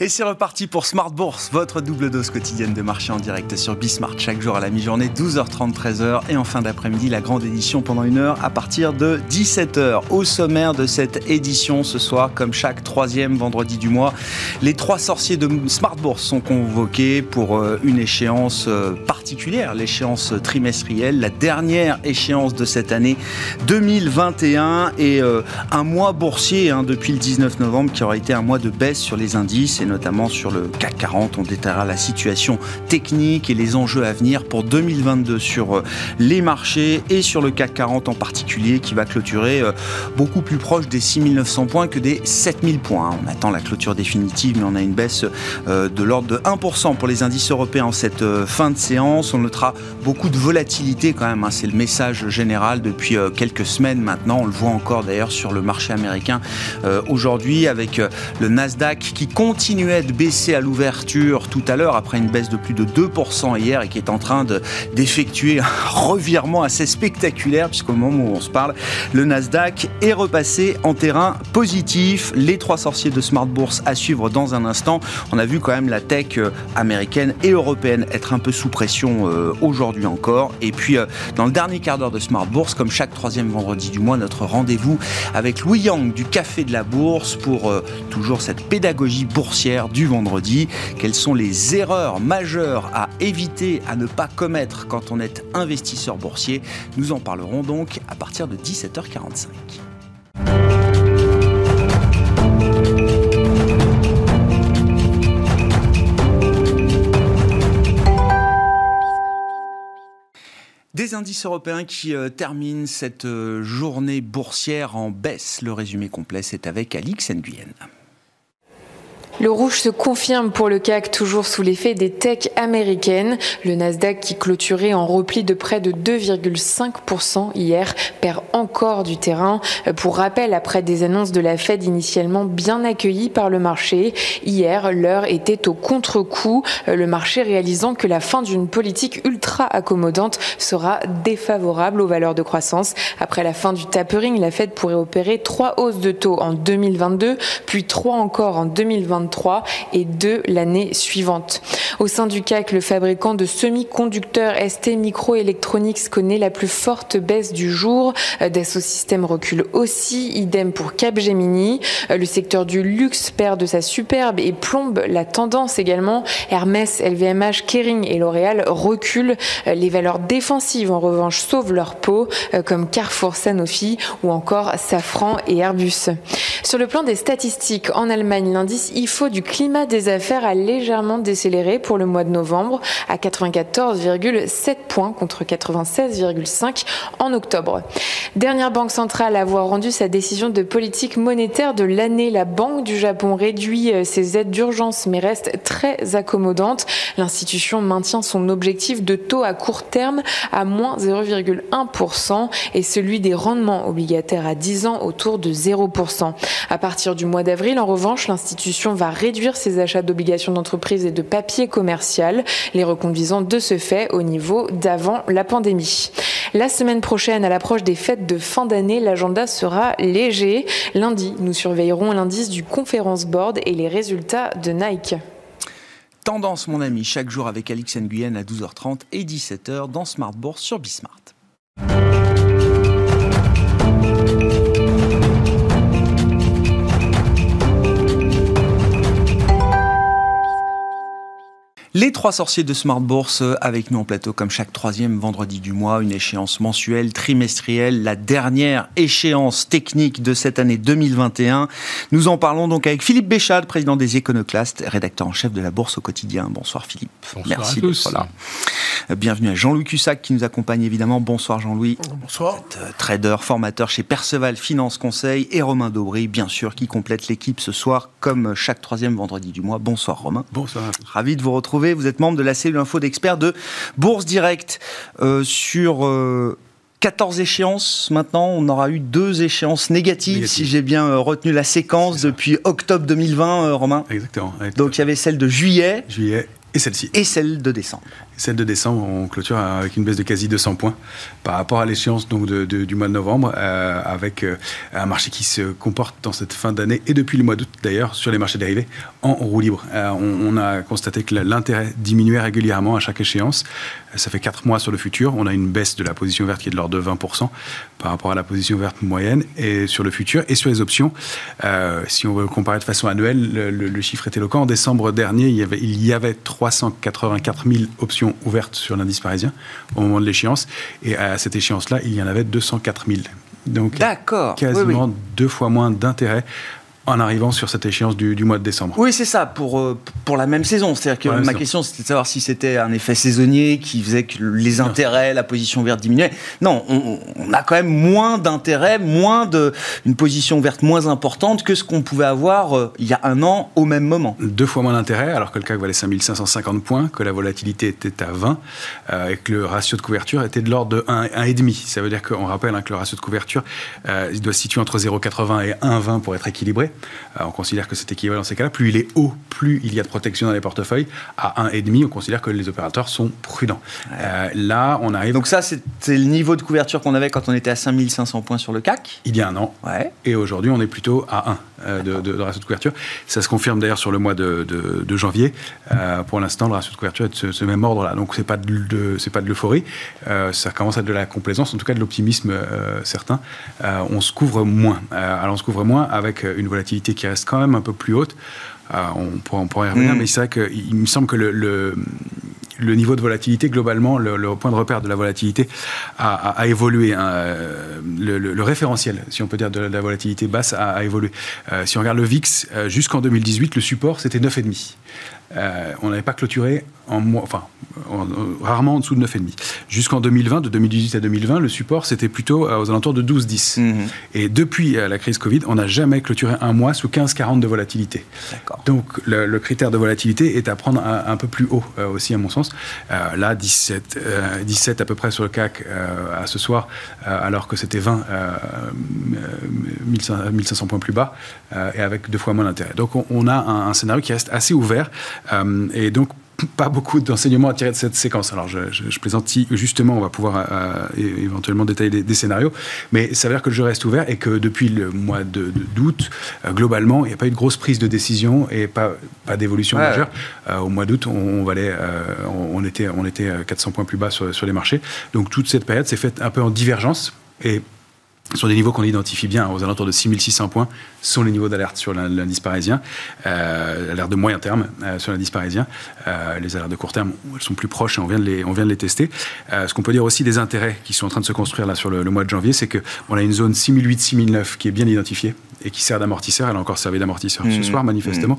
Et c'est reparti pour Smart Bourse, votre double dose quotidienne de marché en direct sur Bismart chaque jour à la mi-journée, 12h30, 13h et en fin d'après-midi, la grande édition pendant une heure à partir de 17h. Au sommaire de cette édition ce soir, comme chaque troisième vendredi du mois, les trois sorciers de Smart Bourse sont convoqués pour euh, une échéance euh, particulière, l'échéance trimestrielle, la dernière échéance de cette année 2021 et euh, un mois boursier hein, depuis le 19 novembre qui aura été un mois de baisse sur les indices. Et sur le CAC 40. On détaillera la situation technique et les enjeux à venir pour 2022 sur euh, les marchés et sur le CAC 40 en particulier qui va clôturer euh, beaucoup plus proche des 6900 points que des 7000 points. On attend la clôture définitive mais on a une baisse euh, de l'ordre de 1% pour les indices européens en cette fin de séance. On notera beaucoup de volatilité quand même. Hein. C'est le message général depuis quelques semaines maintenant. On le voit encore d'ailleurs sur le marché américain aujourd'hui avec le Nasdaq qui continuait de baisser à l'ouverture tout à l'heure après une baisse de plus de 2% hier et qui est en train d'effectuer un revirement assez spectaculaire puisqu'au moment où on se parle, le Nasdaq est repassé en terrain positif. Les trois sorciers de Smart Bourse à suivre dans un instant. On a vu quand même la tech euh, américaine et européenne être un peu sous pression euh, aujourd'hui encore. Et puis euh, dans le dernier quart d'heure de Smart Bourse, comme chaque troisième vendredi du mois, notre rendez-vous avec Louis Yang du Café de la Bourse pour toujours cette pédagogie boursière du vendredi. Quelles sont les erreurs majeures à éviter, à ne pas commettre quand on est investisseur boursier? Nous en parlerons donc à partir de 17h45. Des indices européens qui euh, terminent cette euh, journée boursière en baisse. Le résumé complet, c'est avec Alix Nguyen. Le rouge se confirme pour le CAC, toujours sous l'effet des techs américaines. Le Nasdaq, qui clôturait en repli de près de 2,5% hier, perd encore du terrain. Pour rappel, après des annonces de la Fed initialement bien accueillies par le marché, hier, l'heure était au contre-coup, le marché réalisant que la fin d'une politique ultra accommodante sera défavorable aux valeurs de croissance. Après la fin du tapering, la Fed pourrait opérer trois hausses de taux en 2022, puis trois encore en 2023 et de l'année suivante. Au sein du CAC, le fabricant de semi-conducteurs ST Microelectronics connaît la plus forte baisse du jour. Euh, Dassault Systèmes recule aussi, idem pour Capgemini. Euh, le secteur du luxe perd de sa superbe et plombe la tendance également. Hermès, LVMH, Kering et L'Oréal reculent. Euh, les valeurs défensives, en revanche, sauvent leur peau, comme Carrefour, Sanofi ou encore Safran et Airbus. Sur le plan des statistiques, en Allemagne, l'indice IFO du climat des affaires a légèrement décéléré pour le mois de novembre à 94,7 points contre 96,5 en octobre. Dernière banque centrale à avoir rendu sa décision de politique monétaire de l'année, la Banque du Japon réduit euh, ses aides d'urgence mais reste très accommodante. L'institution maintient son objectif de taux à court terme à moins 0,1% et celui des rendements obligataires à 10 ans autour de 0%. À partir du mois d'avril, en revanche, l'institution va réduire ses achats d'obligations d'entreprise et de papier commercial, les reconduisant de ce fait au niveau d'avant la pandémie. La semaine prochaine, à l'approche des fêtes de fin d'année, l'agenda sera léger. Lundi, nous surveillerons l'indice du Conference Board et les résultats de Nike. Tendance, mon ami, chaque jour avec Alix Nguyen à 12h30 et 17h dans Smart Bourse sur Bismart. Les trois sorciers de Smart Bourse euh, avec nous en plateau comme chaque troisième vendredi du mois, une échéance mensuelle, trimestrielle, la dernière échéance technique de cette année 2021. Nous en parlons donc avec Philippe Béchade, président des Éconoclastes, rédacteur en chef de la Bourse au quotidien. Bonsoir Philippe. Bonsoir Merci d'être là. Euh, bienvenue à Jean-Louis Cussac qui nous accompagne évidemment. Bonsoir Jean-Louis. Bonsoir. Euh, trader, formateur chez Perceval Finance Conseil et Romain Daubry, bien sûr, qui complète l'équipe ce soir comme chaque troisième vendredi du mois. Bonsoir Romain. Bonsoir. Ravi de vous retrouver. Vous êtes membre de la cellule info d'experts de Bourse Direct euh, sur 14 euh, échéances maintenant. On aura eu deux échéances négatives, si j'ai bien euh, retenu la séquence depuis octobre 2020, Romain. Exactement, Donc il y avait celle de juillet. Juillet et celle-ci. Et celle de décembre. Celle de décembre, on clôture avec une baisse de quasi 200 points par rapport à l'échéance donc du mois de novembre, euh, avec euh, un marché qui se comporte dans cette fin d'année et depuis le mois d'août d'ailleurs sur les marchés dérivés en roue libre. Euh, on, a constaté que l'intérêt diminuait régulièrement à chaque échéance. Ça fait 4 mois sur le futur. On a une baisse de la position verte qui est de l'ordre de 20% par rapport à la position verte moyenne et sur le futur et sur les options. si on veut comparer de façon annuelle, le, chiffre est éloquent. En décembre dernier, il y avait, il y avait 384 000 options ouverte sur l'indice parisien au moment de l'échéance. Et à cette échéance-là, il y en avait 204 000. Donc, quasiment deux fois moins d'intérêt en arrivant sur cette échéance du, mois de décembre. Oui, c'est ça, pour, euh, pour la même saison. C'est-à-dire que ma question, c'était de savoir si c'était un effet saisonnier qui faisait que les intérêts, la position verte diminuait. Non, on, a quand même moins d'intérêts, moins de, une position verte moins importante que ce qu'on pouvait avoir euh, il y a un an au même moment. Deux fois moins d'intérêts, alors que le CAC valait 5550 points, que la volatilité était à 20, euh, et que le ratio de couverture était de l'ordre de 1,5. Ça veut dire qu'on rappelle hein, que le ratio de couverture, il doit se situer entre 0,80 et 1,20 pour être équilibré. Euh, on considère que c'est équivalent dans ces cas-là. Plus il est haut, plus il y a de protection dans les portefeuilles. À 1,5, on considère que les opérateurs sont prudents. Euh, là, on arrive. Donc, ça, c'est le niveau de couverture qu'on avait quand on était à 5500 points sur le CAC Il y a un an. Ouais. Et aujourd'hui, on est plutôt à 1 euh, de, de, ratio de couverture. Ça se confirme d'ailleurs sur le mois de, janvier. pour l'instant, le ratio de couverture est de ce, même ordre-là. Donc, ce n'est pas de, pas de l'euphorie. ça commence à être de la complaisance, en tout cas de l'optimisme certain. on se couvre moins. alors, on se couvre moins avec une volatilité qui reste quand même un peu plus haute. Euh, on, pourrait, y revenir, mm. mais c'est vrai qu'il me semble que le, le, niveau de volatilité, globalement, le, point de repère de la volatilité a, évolué. Hein. Euh, le, référentiel, si on peut dire, de la, volatilité basse a, évolué. Euh, si on regarde le VIX, jusqu'en 2018, le support, c'était 9,5. Euh, on n'avait pas clôturé en mois, enfin, rarement en dessous de 9,5. Jusqu'en 2020, de 2018 à 2020, le support, c'était plutôt euh, aux alentours de 12-10. Mhm. Et depuis euh, la crise Covid, on n'a jamais clôturé un mois sous 15-40 de volatilité. Donc, le, critère de volatilité est à prendre un, peu plus haut aussi, à mon sens. là, 17, 17 à peu près sur le CAC à ce soir, alors que c'était 20, 1500 points plus bas, et avec deux fois moins d'intérêt. Donc, on, a un, un scénario qui reste assez ouvert. Euh, et donc, pas beaucoup d'enseignements à tirer de cette séquence. Alors, je, je, plaisante justement, on va pouvoir euh, éventuellement détailler des, scénarios, mais ça veut dire que le jeu reste ouvert et que depuis le mois d'août, de, euh, globalement, il n'y a pas eu de grosse prise de décision et pas, pas d'évolution majeure. au mois d'août, on, valait, on, était, on était 400 points plus bas sur, sur les marchés. Donc, toute cette période s'est faite un peu en divergence et sur des niveaux qu'on identifie bien, aux alentours de 6600 points, sont les niveaux d'alerte sur l'indice parisien, euh, alerte de moyen terme euh, sur l'indice parisien. Euh, les alertes de court terme, elles sont plus proches et on vient de les, on vient de les tester. Euh, ce qu'on peut dire aussi des intérêts qui sont en train de se construire là sur le, mois de janvier, c'est qu'on a une zone 6008-6009 qui est bien identifiée et qui sert d'amortisseur. Elle a encore servi d'amortisseur ce mmh. soir, manifestement.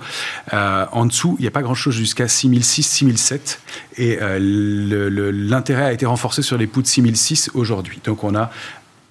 Mmh. en dessous, il n'y a pas grand-chose jusqu'à 6006-6007 et l'intérêt a été renforcé sur les poutres 6006 aujourd'hui. Donc on a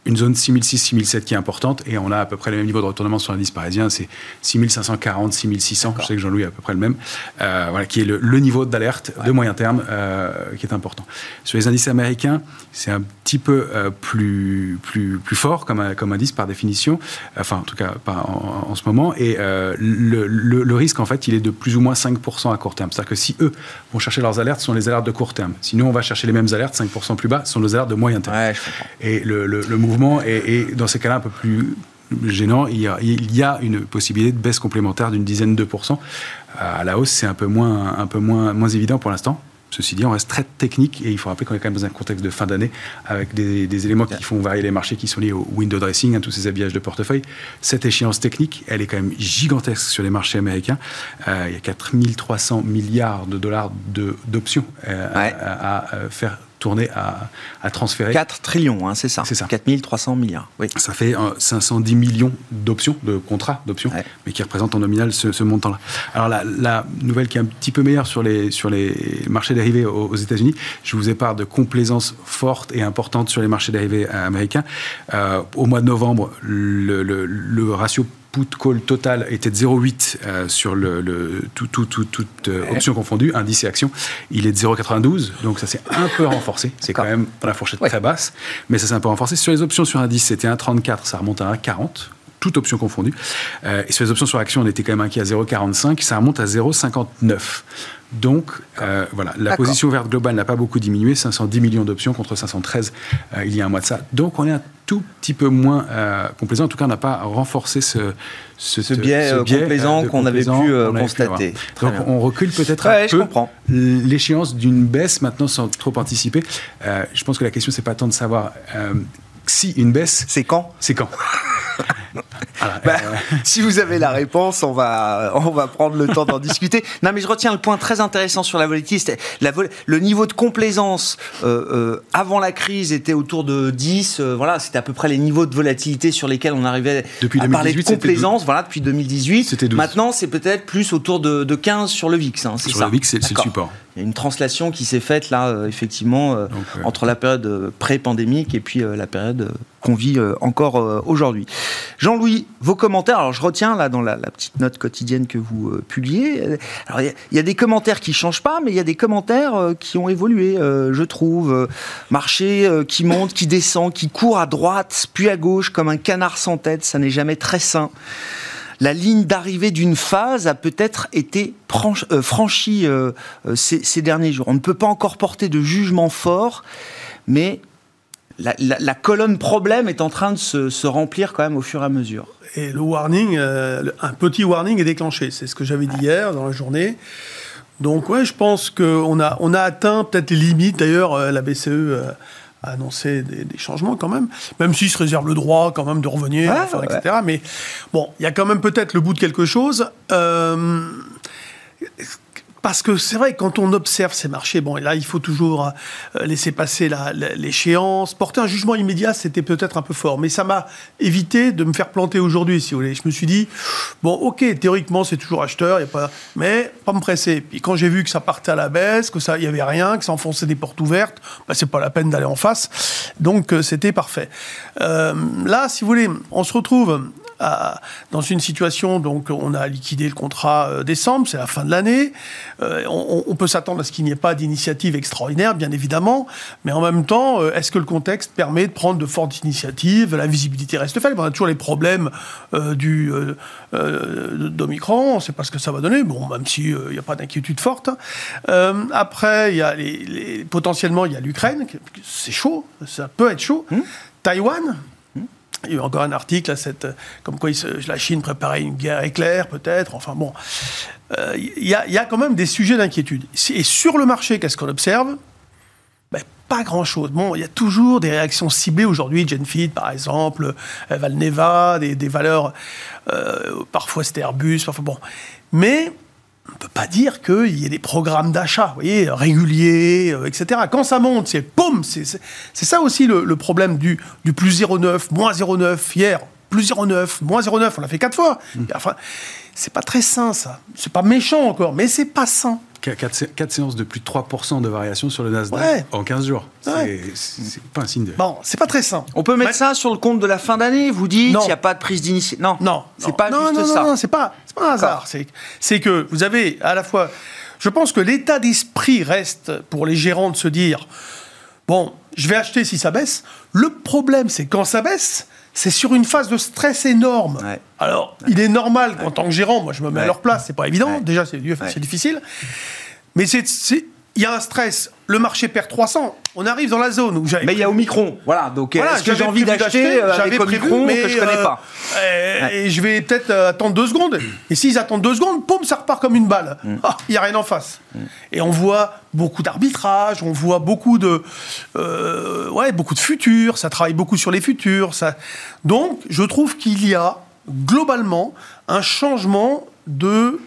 une zone 6006-6007 qui est importante et on a à peu près le même niveau de retournement sur l'indice parisien, c'est 6540, 6600, je sais que Jean-Louis a à peu près le même, euh, voilà, qui est le, niveau d'alerte de moyen terme euh, qui est important. Sur les indices américains, c'est un petit peu euh, plus, plus, plus fort comme, comme indice par définition, enfin en tout cas pas en, ce moment, et le, le, risque en fait il est de plus ou moins 5% à court terme. C'est-à-dire que si eux vont chercher leurs alertes, ce sont les alertes de court terme. Si nous on va chercher les mêmes alertes, 5% plus bas, ce sont nos alertes de moyen terme. et le, le, le mouvement et dans ces cas-là un peu plus gênant, il y, a, il y a une possibilité de baisse complémentaire d'une dizaine de pourcents. À la hausse, c'est un peu moins, un peu moins, moins évident pour l'instant. Ceci dit, on reste très technique et il faut rappeler qu'on est quand même dans un contexte de fin d'année avec des, éléments qui font varier les marchés qui sont liés au window dressing, à tous ces habillages de portefeuille. Cette échéance technique, elle est quand même gigantesque sur les marchés américains. Euh, il y a 4300 milliards de dollars d'options euh, à, à, faire tourner à, à transférer. 4 trillions, hein, c'est ça. C'est ça. 4300 milliards. Oui. Ça fait 510 euh, millions d'options, de contrats d'options, mais qui représentent en nominal ce, montant-là. Alors la, la, nouvelle qui est un petit peu meilleure sur les, sur les marchés dérivés aux, États-Unis, je vous ai parlé de complaisance forte et importante sur les marchés dérivés américains. Euh, au mois de novembre, le, le, le ratio put call total était de 0,8 euh, sur le, le, tout, tout, tout, toute euh, option confondue, indice et action. Il est de 0,92, donc ça s'est un peu renforcé. C'est quand même dans la fourchette très basse, mais ça s'est un peu renforcé. Sur les options sur indice, c'était 1,34, ça remonte à 1,40 toute option confondue. et sur les options sur action, on était quand même inquiet à 0,45, ça remonte à 0,59. Donc, euh, voilà, la position verte globale n'a pas beaucoup diminué, 510 millions d'options contre 513 euh, il y a un mois de ça. Donc, on est un tout petit peu moins euh, complaisant. En tout cas, on n'a pas renforcé ce, ce, biais, complaisant qu'on avait pu constater. Donc, on recule peut-être un peu l'échéance d'une baisse maintenant sans trop anticiper. je pense que la question, c'est pas tant de savoir si une baisse. C'est quand? C'est quand bah, si vous avez la réponse, on va, on va prendre le temps d'en discuter. Non, mais je retiens le point très intéressant sur la volatilité. La le niveau de complaisance euh, euh, avant la crise était autour de 10. Euh, voilà, c'était à peu près les niveaux de volatilité sur lesils on arrivait depuis à 2018, parler de complaisance. Voilà, depuis 2018. Maintenant, c'est peut-être plus autour de, de 15 sur le VIX. Hein, sur le VIX, c'est le support. Il y a une translation qui s'est faite là, euh, effectivement, euh, entre la période euh, pré-pandémique et puis la période qu'on vit encore aujourd'hui. Jean-Louis, vos commentaires. Alors, je retiens là dans la, petite note quotidienne que vous publiez. Alors, il y, a des commentaires qui changent pas, mais il y a des commentaires qui ont évolué, je trouve. marché qui monte, qui descend, qui court à droite, puis à gauche, comme un canard sans tête. Ça n'est jamais très sain la ligne d'arrivée d'une phase a peut-être été euh, franchie euh, euh, ces, derniers jours. On ne peut pas encore porter de jugement fort, mais la, colonne problème est en train de se, remplir quand même au fur et à mesure. Et le warning, un petit warning est déclenché. C'est ce que j'avais dit hier dans la journée. Donc ouais, je pense qu'on a, on a atteint peut-être les limites. D'ailleurs, la BCE a annoncé des, changements quand même, même s'il se réserve le droit quand même de revenir, etc. Mais bon, il y a quand même peut-être le bout de quelque chose. Euh, parce que c'est vrai, quand on observe ces marchés, bon, et là, il faut toujours euh, laisser passer l'échéance. Porter un jugement immédiat, c'était peut-être un peu fort. Mais ça m'a évité de me faire planter aujourd'hui, si vous voulez. Je me suis dit, bon, ok, théoriquement, c'est toujours acheteur, y a pas, mais pas me presser. Puis quand j'ai vu que ça partait à la baisse, que ça, y avait rien, que ça enfonçait des portes ouvertes, bah, c'est pas la peine d'aller en face. Donc, euh, c'était parfait. Euh, là, si vous voulez, on se retrouve dans une situation, donc on a liquidé le contrat euh, décembre, c'est la fin de l'année. Euh, on, peut s'attendre à ce qu'il n'y ait pas d'initiative extraordinaire, bien évidemment, mais en même temps, euh, est-ce que le contexte permet de prendre de fortes initiatives? La visibilité reste faible. On a toujours les problèmes du d'Omicron, on ne sait pas ce que ça va donner, bon, même s'il n'y a pas d'inquiétude forte. après, il y a les, potentiellement, il y a l'Ukraine, c'est chaud, ça peut être chaud. Hum. Taïwan, il y a eu encore un article, cette, comme quoi la Chine préparait une guerre éclair, peut-être. Enfin bon, euh, il y, a quand même des sujets d'inquiétude. Et sur le marché, qu'est-ce qu'on observe? Ben, Pas grand-chose. Bon, il y a toujours des réactions ciblées aujourd'hui. Genfit, par exemple, euh, Valneva, des, des valeurs, euh, parfois c'était Airbus, parfois bon. Mais on ne peut pas dire qu'il y ait des programmes d'achat, vous voyez, réguliers, euh, etc. Quand ça monte, c'est poum C'est ça aussi le, problème du, du plus 0,9, moins 0,9 hier, plus 0,9, moins 0,9, on l'a fait quatre fois. Mmh. Enfin, c'est pas très sain, ça. C'est pas méchant encore, mais c'est pas sain. 4, séances de plus de 3% de variation sur le Nasdaq en 15 jours. C'est pas un signe de. Bon, c'est pas très sain. On peut mettre ça sur le compte de la fin d'année Vous dites il n'y a pas de prise d'initiative Non, non, c'est pas non, juste non, ça. Non, c'est pas, pas un hasard. C'est que vous avez à la fois. Je pense que l'état d'esprit reste pour les gérants de se dire bon, je vais acheter si ça baisse. Le problème, c'est quand ça baisse, c'est sur une phase de stress énorme. Alors, il est normal qu'en tant que gérant, moi je me mets à leur place, c'est pas évident, déjà c'est difficile, mais c'est il y a un stress. Le marché perd 300. On arrive dans la zone où Mais il y a Omicron. Voilà. Donc, est-ce que j'ai envie d'acheter euh, avec Omicron mais que je connais euh, pas Et je vais peut-être euh, attendre deux secondes. Et s'ils attendent deux secondes, poum, ça repart comme une balle. Mm. Ah, il n'y a rien en face. Mm. Et on voit beaucoup d'arbitrage, on voit beaucoup de, ouais, beaucoup de futurs. Ça travaille beaucoup sur les futurs. Ça... Donc, je trouve qu'il y a globalement un changement de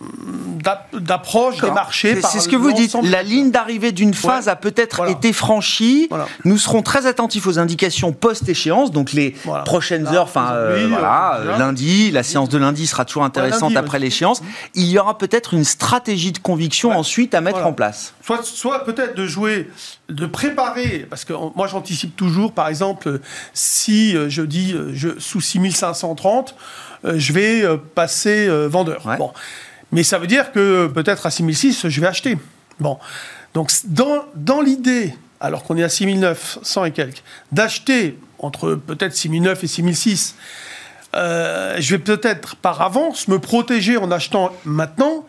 d'approche des marchés. C'est ce que vous dites. La ligne d'arrivée d'une phase a peut-être été franchie. Nous serons très attentifs aux indications post-échéance, donc les prochaines heures. Enfin, euh, voilà, euh, lundi, la séance de lundi sera toujours intéressante après l'échéance. Il y aura peut-être une stratégie de conviction ensuite à mettre en place. Soit, soit peut-être de jouer, de préparer, parce que moi j'anticipe toujours, par exemple, si euh, je dis je, sous 6530, je vais passer vendeur. Bon. Mais ça veut dire que peut-être à 6006, je vais acheter. Bon. Donc, dans, dans l'idée, alors qu'on est à 6900 et quelques, d'acheter entre peut-être 6009 et 6006, euh, je vais peut-être par avance me protéger en achetant maintenant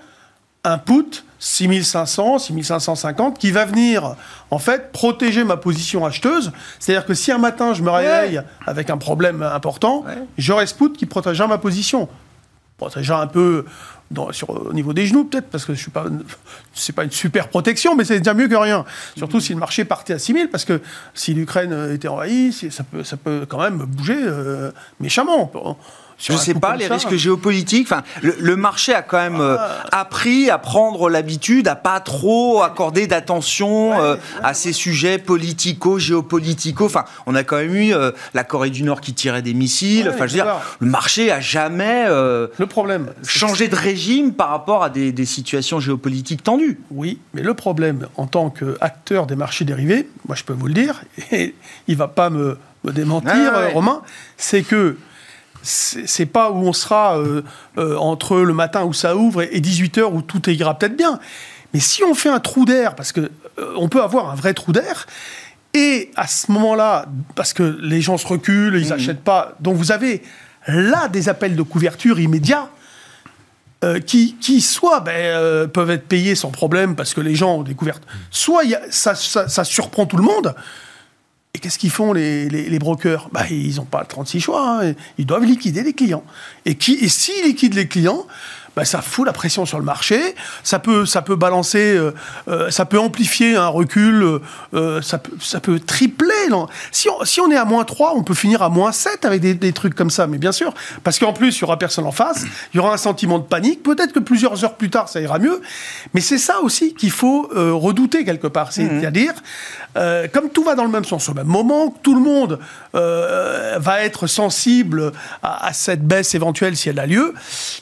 un put 6500, 6550 qui va venir en fait protéger ma position acheteuse. C'est-à-dire que si un matin je me réveille avec un problème important, j'aurai ce put qui protégera ma position. Protégera un peu sur, au niveau des genoux, peut-être, parce que je suis pas, c'est pas une super protection, mais c'est déjà mieux que rien. Surtout si le marché partait à 6000, parce que si l'Ukraine était envahie, ça peut, ça peut quand même bouger euh, méchamment. Je ne sais pas, les risques géopolitiques. Enfin, le, marché a quand même euh, ah. appris à prendre l'habitude à pas trop accorder d'attention euh, à ces sujets politico, géopolitico. Enfin, on a quand même eu euh, la Corée du Nord qui tirait des missiles. enfin, je veux dire, le marché a jamais le problème changé de régime par rapport à des, des, situations géopolitiques tendues. Oui, mais le problème en tant qu'acteur des marchés dérivés, moi je peux vous le dire, et il va pas me, me démentir, Romain, c'est que c'est pas où on sera euh, euh, entre le matin où ça ouvre et 18h où tout ira peut-être bien. Mais si on fait un trou d'air, parce que euh, on peut avoir un vrai trou d'air, et à ce moment-là, parce que les gens se reculent, ils n'achètent mmh. pas, donc vous avez là des appels de couverture immédiats. qui, qui, soit ben, peuvent être payés sans problème parce que les gens ont découvert, soit ça, ça surprend tout le monde, et qu'est-ce qu'ils font les, brokers? Bah, Ils n'ont pas 36 choix, hein. ils doivent liquider les clients. Et, qui, et s'ils liquident les clients, bah, ça fout la pression sur le marché, ça peut, ça peut balancer, euh, euh, ça peut amplifier un recul, euh, ça, peut, ça peut tripler. Si on, si on est à moins 3, on peut finir à moins 7 avec des, des trucs comme ça, mais bien sûr, parce qu'en plus, il y aura personne en face, il y aura un sentiment de panique, peut-être que plusieurs heures plus tard, ça ira mieux, mais c'est ça aussi qu'il faut redouter quelque part, mmh. c'est-à-dire, comme tout va dans le même sens au même moment, tout le monde va être sensible à, à cette baisse éventuelle si elle a lieu,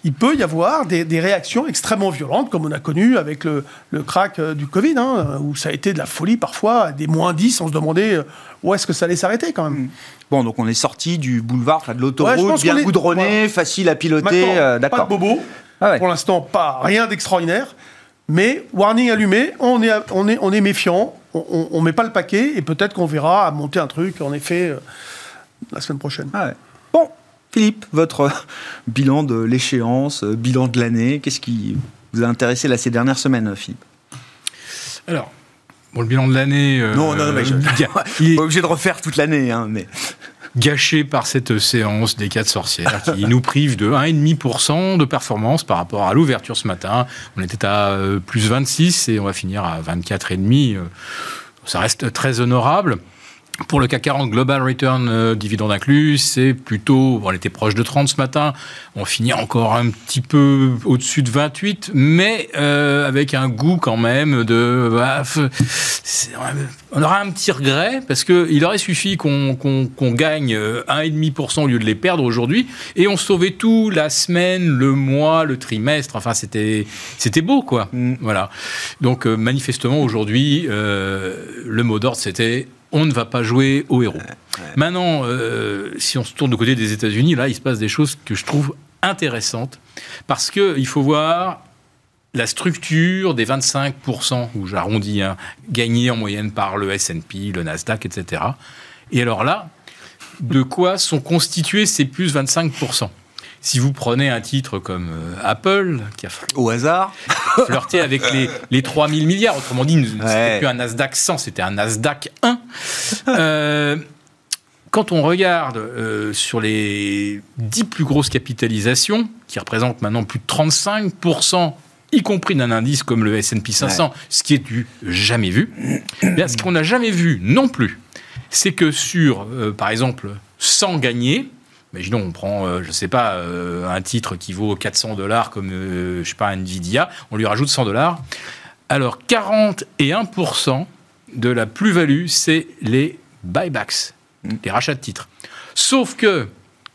il peut y avoir des, réactions extrêmement violentes, comme on a connu avec le, crack euh, du Covid, hein, où ça a été de la folie parfois, des moins 10, on se demandait euh, où est-ce que ça allait s'arrêter quand même. Mm. Bon, donc on est sorti du boulevard, de l'autoroute, bien goudronné, facile à piloter, euh, d'accord. Pas de bobo, ah pour l'instant pas rien d'extraordinaire, mais warning allumé, on est, on est, on est méfiant, on ne met pas le paquet, et peut-être qu'on verra monter un truc, en effet, la semaine prochaine. Ah Philippe, votre bilan de l'échéance, euh, bilan de l'année, qu'est-ce qui vous a intéressé là ces dernières semaines, Philippe? Alors, bon, le bilan de l'année. Euh, non, non, non, mais je, il est pas obligé de refaire toute l'année, hein, mais. Gâché par cette séance des quatre sorcières qui nous prive de 1,5% de performance par rapport à l'ouverture ce matin. On était à euh, plus 26 et on va finir à 24,5. Ça reste très honorable. Pour le CAC 40 Global Return euh, dividende inclus, c'est plutôt, on était proche de 30 ce matin, on finit encore un petit peu au-dessus de 28, mais euh, avec un goût quand même de... Bah, on aura un petit regret, parce qu'il aurait suffi qu'on gagne 1,5% euh, au lieu de les perdre aujourd'hui, et on sauvait tout, la semaine, le mois, le trimestre, enfin c'était beau quoi. Mm. Voilà. Donc manifestement aujourd'hui, le mot d'ordre c'était on ne va pas jouer au héros. Maintenant, euh, si on se tourne du côté des États-Unis, là, il se passe des choses que je trouve intéressantes parce qu'il faut voir la structure des 25%, où j'arrondis, hein, gagnés en moyenne par le S&P, le Nasdaq, etc. Et alors là, de quoi sont constitués ces plus 25% si vous prenez un titre comme euh, Apple, qui a au hasard. flirté avec les, les 3000 milliards, autrement dit, ce n'était plus un Nasdaq 100, c'était un Nasdaq 1. Euh, quand on regarde euh, sur les 10 plus grosses capitalisations, qui représentent maintenant plus de 35%, y compris d'un indice comme le S&P 500, ce qui est du jamais vu, bien, ce qu'on n'a jamais vu non plus, c'est que sur, par exemple, 100 gagnés, Imaginons, on prend, euh, je ne sais pas, euh, un titre qui vaut 400 dollars comme, euh, je sais pas, Nvidia, on lui rajoute 100 dollars. Alors, 41% de la plus-value, c'est les buybacks, les rachats de titres. Sauf que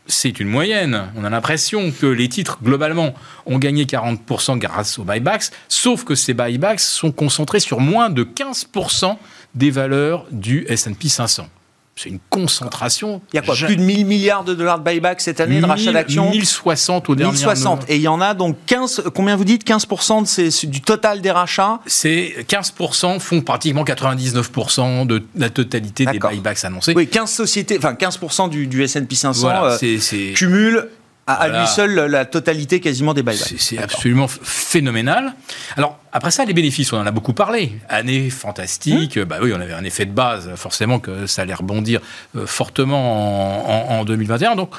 c'est une moyenne. On a l'impression que les titres, globalement, ont gagné 40% grâce aux buybacks, sauf que ces buybacks sont concentrés sur moins de 15% des valeurs du S&P 500. C'est une concentration. Il y a quoi Plus de 1000 milliards de dollars de buyback cette année, de rachat d'actions 1060 au dernier 1060. Et il y en a donc 15, combien vous dites 15% de ces, du total des rachats C'est 15% font pratiquement 99% de la totalité des buybacks annoncés. Oui, 15 sociétés, enfin 15% du, du S&P 500 voilà, euh, cumulent à, lui seul la totalité quasiment des buybacks. C'est absolument phénoménal. Alors après ça, les bénéfices, on en a beaucoup parlé. Année fantastique, hein bah oui, on avait un effet de base, forcément que ça allait rebondir euh, fortement en, 2021. Donc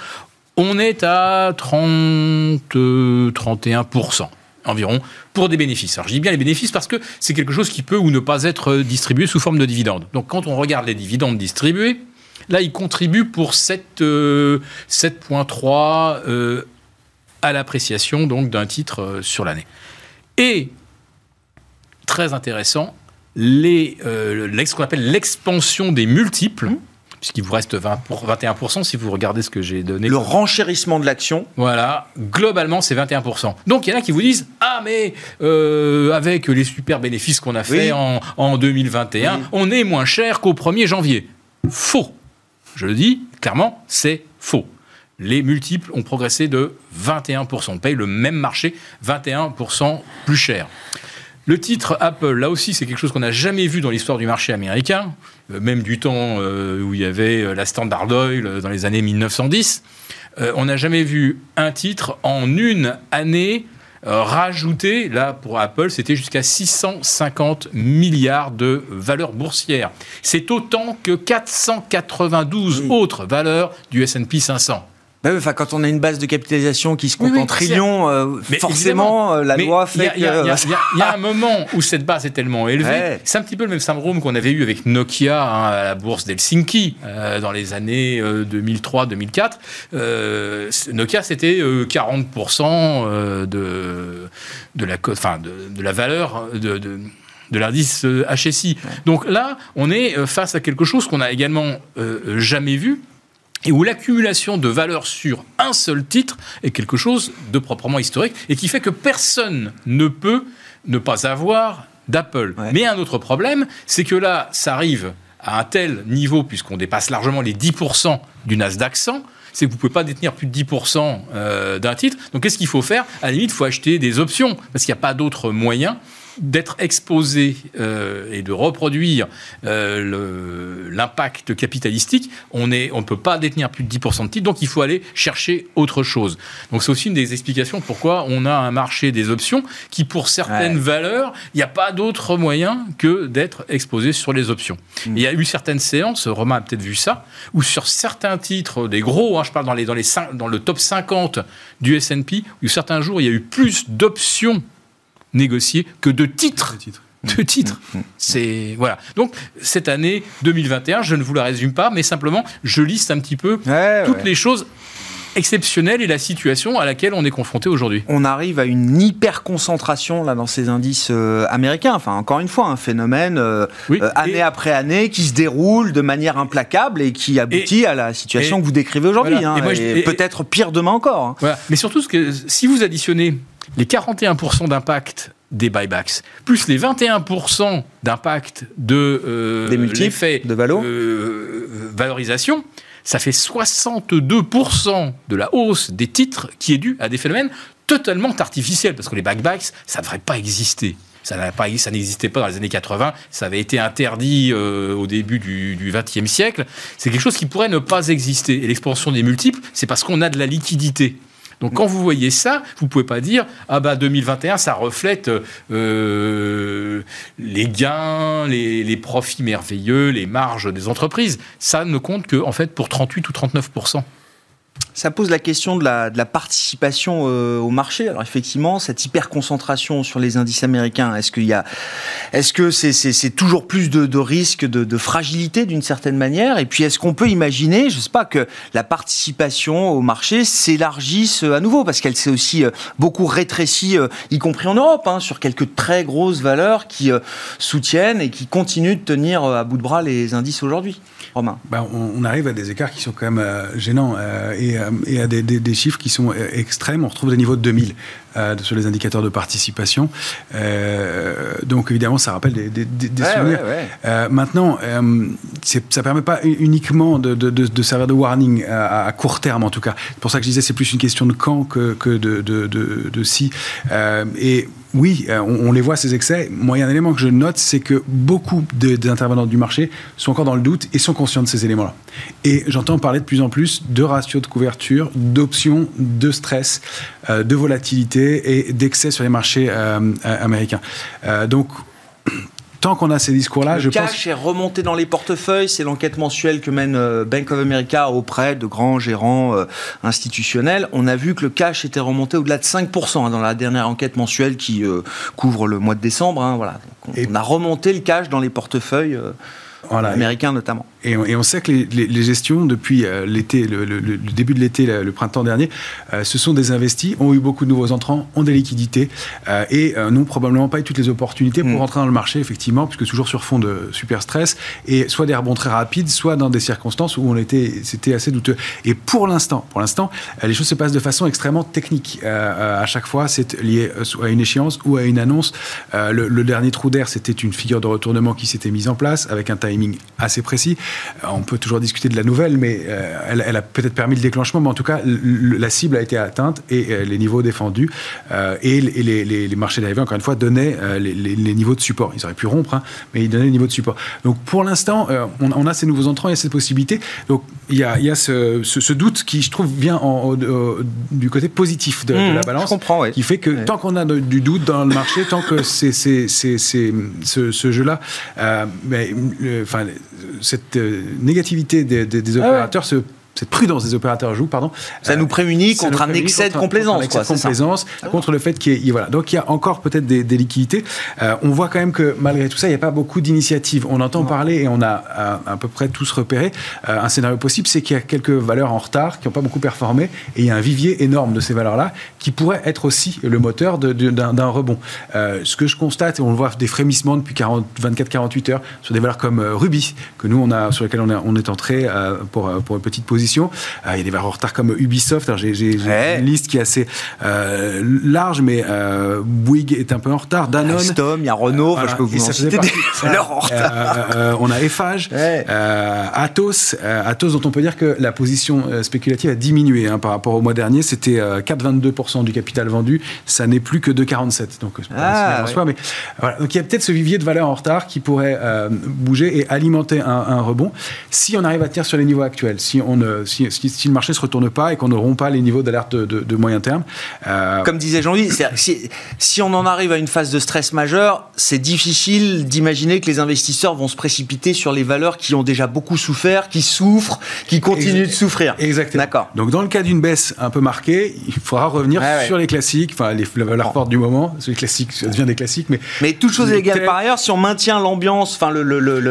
on est à 30, 31% environ pour des bénéfices. Alors je dis bien les bénéfices parce que c'est quelque chose qui peut ou ne pas être distribué sous forme de dividendes. Donc quand on regarde les dividendes distribués, Là, il contribue pour 7,3 euh, euh, à l'appréciation donc d'un titre euh, sur l'année. Et très intéressant, les, ce qu'on appelle l'expansion des multiples. Mmh. puisqu'il vous reste 20 pour 21% si vous regardez ce que j'ai donné. Le renchérissement de l'action. Voilà, globalement c'est 21%. Donc il y en a qui vous disent ah mais avec les super bénéfices qu'on a fait en, 2021, on est moins cher qu'au 1er janvier. Faux. Je le dis clairement, c'est faux. Les multiples ont progressé de 21%. On paye le même marché 21% plus cher. Le titre Apple, là aussi, c'est quelque chose qu'on n'a jamais vu dans l'histoire du marché américain, euh, même du temps euh, où il y avait euh, la Standard Oil dans les années 1910. On n'a jamais vu un titre en une année rajouter, là pour Apple, c'était jusqu'à 650 milliards de valeurs boursières. C'est autant que 492 autres valeurs du S&P 500. Bah enfin, quand on a une base de capitalisation qui se compte en trillions, euh, forcément, euh, la loi fait Il y, a un moment où cette base est tellement élevée. C'est un petit peu le même syndrome qu'on avait eu avec Nokia hein, à la bourse d'Helsinki euh, dans les années 2003-2004. Nokia, c'était 40% de, de, la, enfin, de, la valeur de, de l'indice HSI. Donc là, on est face à quelque chose qu'on n'a également jamais vu, et où l'accumulation de valeur sur un seul titre est quelque chose de proprement historique et qui fait que personne ne peut ne pas avoir d'Apple. Mais un autre problème, c'est que là, ça arrive à un tel niveau, puisqu'on dépasse largement les 10% du Nasdaq 100, c'est que vous ne pouvez pas détenir plus de 10% euh, d'un titre. Donc qu'est-ce qu'il faut faire? À la limite, il faut acheter des options, parce qu'il n'y a pas d'autre moyen d'être exposé euh, et de reproduire euh, l'impact capitalistique, on ne on peut pas détenir plus de 10% de titres, donc il faut aller chercher autre chose. Donc c'est aussi une des explications pourquoi on a un marché des options qui, pour certaines valeurs, il n'y a pas d'autre moyen que d'être exposé sur les options. Mm. Il y a eu certaines séances, Romain a peut-être vu ça, où sur certains titres, des gros, hein, je parle dans, les, dans, les, dans le top 50 du S&P, où certains jours, il y a eu plus d'options négocier que de titres. De titres. Mm, mm. C'est voilà. Donc cette année 2021, je ne vous la résume pas, mais simplement je liste un petit peu toutes les choses exceptionnelles et la situation à laquelle on est confronté aujourd'hui. On arrive à une hyper concentration là dans ces indices euh, américains. Enfin, encore une fois, un phénomène euh, euh, année après année qui se déroule de manière implacable et qui aboutit à la situation que vous décrivez aujourd'hui. Hein, et, peut-être pire demain encore. Hein. Mais surtout, ce que, si vous additionnez les 41% d'impact des buybacks, plus les 21% d'impact de euh, l'effet de euh, valorisation, ça fait 62% de la hausse des titres qui est due à des phénomènes totalement artificiels, parce que les buybacks, ça ne devrait pas exister. Ça n'existait pas, dans les années 80, ça avait été interdit euh, au début du XXe siècle. C'est quelque chose qui pourrait ne pas exister. Et l'expansion des multiples, c'est parce qu'on a de la liquidité. Donc quand vous voyez ça, vous pouvez pas dire ah bah 2021 ça reflète euh, les gains, les, les, profits merveilleux, les marges des entreprises. Ça ne compte que en fait pour 38 ou 39 ça pose la question de la, participation euh, au marché. Alors effectivement, cette hyper concentration sur les indices américains, est-ce qu'il y a, est-ce que c'est, toujours plus de, risques de, fragilité d'une certaine manière? Et puis est-ce qu'on peut imaginer, je sais pas, que la participation au marché s'élargisse à nouveau? Parce qu'elle s'est aussi euh, beaucoup rétrécie, euh, y compris en Europe, hein, sur quelques très grosses valeurs qui soutiennent et qui continuent de tenir à bout de bras les indices aujourd'hui. Romain. Ben, on, arrive à des écarts qui sont quand même gênants et et à des, des, chiffres qui sont extrêmes. On retrouve des niveaux de 2000 sur les indicateurs de participation. donc évidemment, ça rappelle des, des souvenirs. maintenant, ça ne permet pas uniquement de, de, de, servir de warning à, court terme, en tout cas. C'est pour ça que je disais c'est plus une question de quand que, que de, de, si. et oui, euh, on, les voit ces excès. Moi, il y a un élément que je note, c'est que beaucoup des intervenants du marché sont encore dans le doute et sont conscients de ces éléments-là. Et j'entends parler de plus en plus de ratios de couverture, d'options, de stress, euh, de volatilité et d'excès sur les marchés euh, américains. donc, tant qu'on a ces discours-là, je cash pense... est remonté dans les portefeuilles. C'est l'enquête mensuelle que mène euh, Bank of America auprès de grands gérants euh, institutionnels. On a vu que le cash était remonté au-delà de 5% hein, dans la dernière enquête mensuelle qui euh, couvre le mois de décembre. Hein, voilà. on, a remonté le cash dans les portefeuilles américains notamment. Et on, sait que les, gestions, depuis euh, l'été, le, début de l'été, le, printemps dernier, euh, se sont désinvestis, ont eu beaucoup de nouveaux entrants, ont des liquidités euh, et n'ont probablement pas eu toutes les opportunités pour mm. rentrer dans le marché, effectivement, puisque toujours sur fond de super stress, et soit des rebonds très rapides, soit dans des circonstances où on était, c'était assez douteux. Et pour l'instant, pour l'instant, les choses se passent de façon extrêmement technique. à chaque fois, c'est lié à une échéance ou à une annonce. Le, dernier trou d'air, c'était une figure de retournement qui s'était mise en place avec un timing assez précis. Euh, on peut toujours discuter de la nouvelle, mais euh, elle, a peut-être permis le déclenchement, mais en tout cas, la cible a été atteinte et euh, les niveaux défendus. et, les, marchés dérivés, encore une fois, donnaient les, niveaux de support. Ils auraient pu rompre, hein, mais ils donnaient les niveaux de support. Donc pour l'instant, on, a ces nouveaux entrants, il y a cette possibilité. Donc il y a, ce, doute qui, je trouve, vient du côté positif de, la mmh, balance. Qui fait que tant qu'on a du doute dans le marché, tant que c'est ce, jeu-là, enfin, cette euh, négativité des, des, ah opérateurs se cette prudence des opérateurs joue, pardon. Ça nous prémunit contre un excès de complaisance. Contre, quoi, complaisance, contre le fait qu'il y ait, voilà. Donc il y a encore peut-être des, liquidités. Euh, on voit quand même que malgré tout ça, il n'y a pas beaucoup d'initiatives. On entend parler et on a euh, à, peu près tous repéré euh, un scénario possible, c'est qu'il y a quelques valeurs en retard qui n'ont pas beaucoup performé et il y a un vivier énorme de ces valeurs-là qui pourrait être aussi le moteur d'un rebond. ce que je constate, et on le voit des frémissements depuis 24-48 heures sur des valeurs comme Ruby, que nous on a sur lesquelles on, on est entré pour, pour une petite position euh, il y a des valeurs en retard comme Ubisoft. J'ai une liste qui est assez euh, large, mais euh, Bouygues est un peu en retard. Danone. Alstom, il y a Renault. je peux vous en citer des valeurs en retard. on a Eiffage, Atos, Atos dont on peut dire que la position spéculative a diminué hein, par rapport au mois dernier. C'était 4,22% du capital vendu. Ça n'est plus que 2,47. Donc, ah, en soi, mais voilà. Donc il y a peut-être ce vivier de valeurs en retard qui pourrait bouger et alimenter un, un, rebond si on arrive à tenir sur les niveaux actuels. Si on ne si, le marché ne se retourne pas et qu'on ne rompt pas les niveaux d'alerte de, moyen terme. Euh, Comme disait Jean-Louis, si, si, on en arrive à une phase de stress majeur, c'est difficile d'imaginer que les investisseurs vont se précipiter sur les valeurs qui ont déjà beaucoup souffert, qui souffrent, qui continuent de souffrir. Exactement. D'accord. Donc dans le cas d'une baisse un peu marquée, il faudra revenir sur les classiques, enfin les, valeurs fortes du moment. Les classiques, ça devient des classiques, mais mais toute chose égale par ailleurs, si on maintient l'ambiance, enfin le,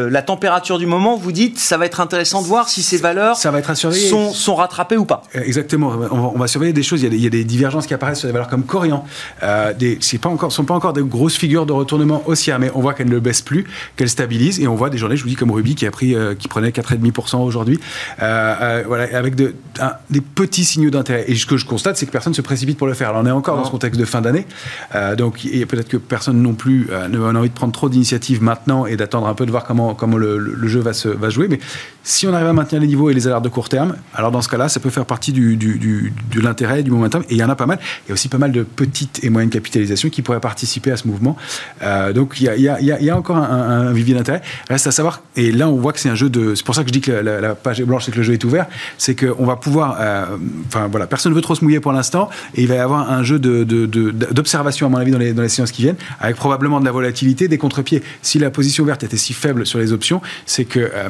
la température du moment, vous dites, ça va être intéressant de voir si ces valeurs ça va être sont, sont, rattrapés ou pas. Euh, exactement. On va, surveiller des choses. Il y, a des, divergences qui apparaissent sur des valeurs comme Corian. Euh, des, pas encore, sont pas encore des grosses figures de retournement haussière, mais on voit qu'elles ne baissent plus, qu'elles stabilisent. Et on voit des journées, je vous dis, comme Ruby qui a pris, euh, qui prenait 4,5% aujourd'hui, euh, voilà, avec de, des petits signaux d'intérêt. Et ce que je constate, c'est que personne ne se précipite pour le faire. Alors on est encore dans ce contexte de fin d'année, donc peut-être que personne non plus n'a envie de prendre trop d'initiatives maintenant et d'attendre un peu de voir comment, comment le, le, jeu va se va jouer. Mais si on arrive à maintenir les niveaux et les alertes de court terme, alors dans ce cas-là, ça peut faire partie du, de l'intérêt, du momentum. Et il y en a pas mal. Il y a aussi pas mal de petites et moyennes capitalisations qui pourraient participer à ce mouvement. Euh, donc il y, a, encore un, vivier d'intérêt. Reste à savoir, et là on voit que c'est un jeu de... C'est pour ça que je dis que la, page est blanche, c'est que le jeu est ouvert. C'est qu'on va pouvoir... Euh, enfin voilà, personne ne veut trop se mouiller pour l'instant. Et il va y avoir un jeu d'observation, à mon avis, dans les, dans les séances qui viennent, avec probablement de la volatilité, des contre-pieds. Si la position verte était si faible sur les options, c'est que... Euh,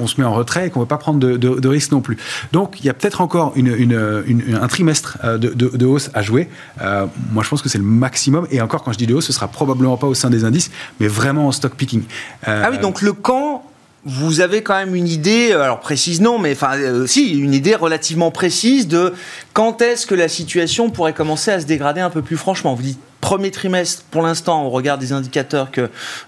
on, se met en retrait et qu'on ne veut pas prendre de, de, risques non plus. Donc il y a peut-être encore un trimestre euh, de, hausse à jouer. Euh, moi je pense que c'est le maximum. Et encore quand je dis de hausse, ce sera probablement pas au sein des indices, mais vraiment en stock picking. Euh, ah oui, donc le camp vous avez quand même une idée, alors précise non, mais enfin si, une idée relativement précise de quand est-ce que la situation pourrait commencer à se dégrader un peu plus franchement. Vous dites premier trimestre, pour l'instant, au regard des indicateurs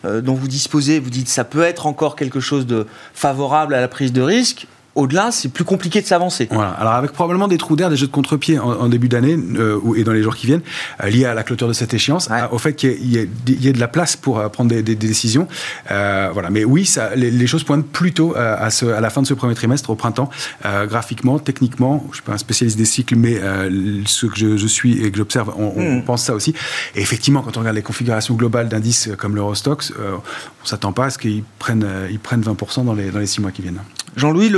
euh, dont vous disposez, vous dites ça peut être encore quelque chose de favorable à la prise de risque. Au-delà, c'est plus compliqué de s'avancer. Voilà. Alors avec probablement des trous d'air, des jeux de contre-pied en, début d'année euh, et dans les jours qui viennent, euh, liés à la clôture de cette échéance, au fait qu'il y, ait de la place pour euh, prendre des, décisions. voilà. Mais oui, ça, les, choses pointent plutôt à, ce, à, la fin de ce premier trimestre, au printemps, graphiquement, techniquement. Je suis pas un spécialiste des cycles, mais ce que je, suis et que j'observe, on, hmm. pense ça aussi. Et effectivement, quand on regarde les configurations globales d'indices comme l'Eurostox, on s'attend pas à ce qu'ils prennent, ils prennent 20% dans les, dans les six mois qui viennent. Jean-Louis,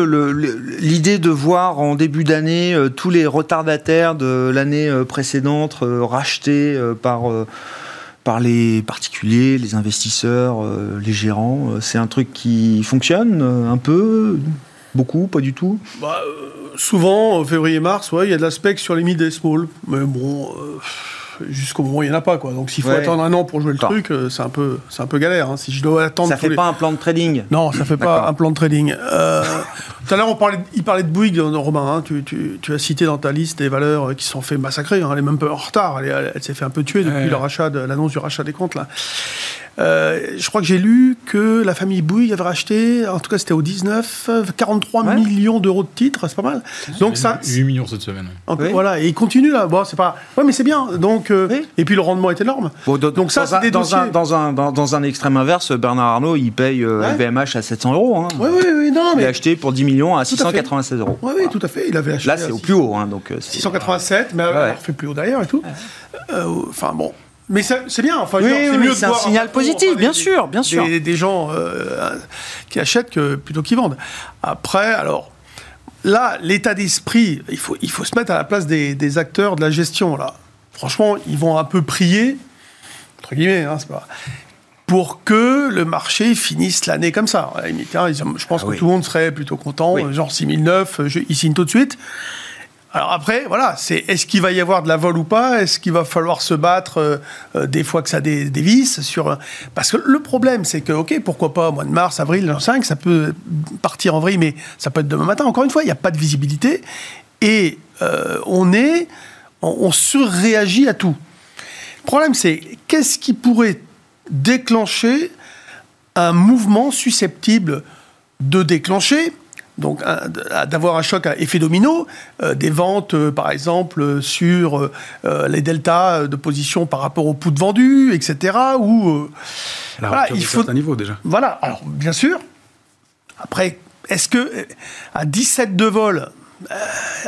l'idée de voir en début d'année euh, tous les retardataires de l'année euh, précédente euh, rachetés par, par les particuliers, les investisseurs, les gérants, c'est un truc qui fonctionne un peu Beaucoup, pas du tout? Bah, Souvent, février-mars, il y a de l'aspect sur les mid et small. Mais bon, jusqu'au moment où il n'y en a pas. Quoi. Donc s'il faut attendre un an pour jouer le truc, euh, c'est un, peu, un peu galère. Hein. Si je dois attendre. Ça ne fait pas un plan de trading Non, ça ne fait pas un plan de trading. Euh, tout à l'heure, on parlait, il parlait de Bouygues, euh, Romain. Hein. Tu, tu, tu, as cité dans ta liste des valeurs qui se sont fait massacrer. Hein. Elle est même peu en retard. Elle, elle, s'est fait un peu tuer depuis le rachat l'annonce du rachat des comptes. Là. Euh, je crois que j'ai lu que la famille Bouygues avait racheté, en tout cas c'était au 19, 43 millions d'euros de titres, c'est pas mal. Donc ça, 8 millions cette semaine. Voilà, et il continue là. Bon, c'est pas. Ouais, mais c'est bien. Donc, euh, et puis le rendement est énorme. donc ça, c'est dans, un, dans, un, dans, un extrême inverse, Bernard Arnault, il paye LVMH euh, à 700 euros. Hein. Oui, oui, oui, non, mais... Il a acheté pour 10 millions à 696 euros. Oui, oui, tout à fait. Il avait acheté. Là, c'est au plus haut. Hein, donc, 687, mais il fait plus haut d'ailleurs et tout. Enfin bon. Mais c'est bien, enfin, oui, c'est mieux c'est un signal positif, bien sûr, bien sûr. Des, gens euh, qui achètent que, plutôt qu'ils vendent. Après, alors, là, l'état d'esprit, il faut, il faut se mettre à la place des, acteurs de la gestion, là. Franchement, ils vont un peu prier, entre guillemets, hein, c'est pas pour que le marché finisse l'année comme ça. Je pense ah que tout le monde serait plutôt content, genre 6009, ils signent tout de suite. Alors après, voilà, c'est est-ce qu'il va y avoir de la vol ou pas? Est-ce qu'il va falloir se battre euh, euh, des fois que ça dévisse sur Parce que le problème, c'est que ok, pourquoi pas mois de mars, avril, 5, ça peut partir en vrille, mais ça peut être demain matin. Encore une fois, il n'y a pas de visibilité et euh, on est, on, on surréagit à tout. Le problème, c'est qu'est-ce qui pourrait déclencher un mouvement susceptible de déclencher donc d'avoir un choc à effet domino, euh, des ventes euh, par exemple sur euh, les deltas de position par rapport au de vendu, etc. Ou voilà, il faut un niveau déjà. Voilà, alors bien sûr. Après, est-ce que à 17 de vol,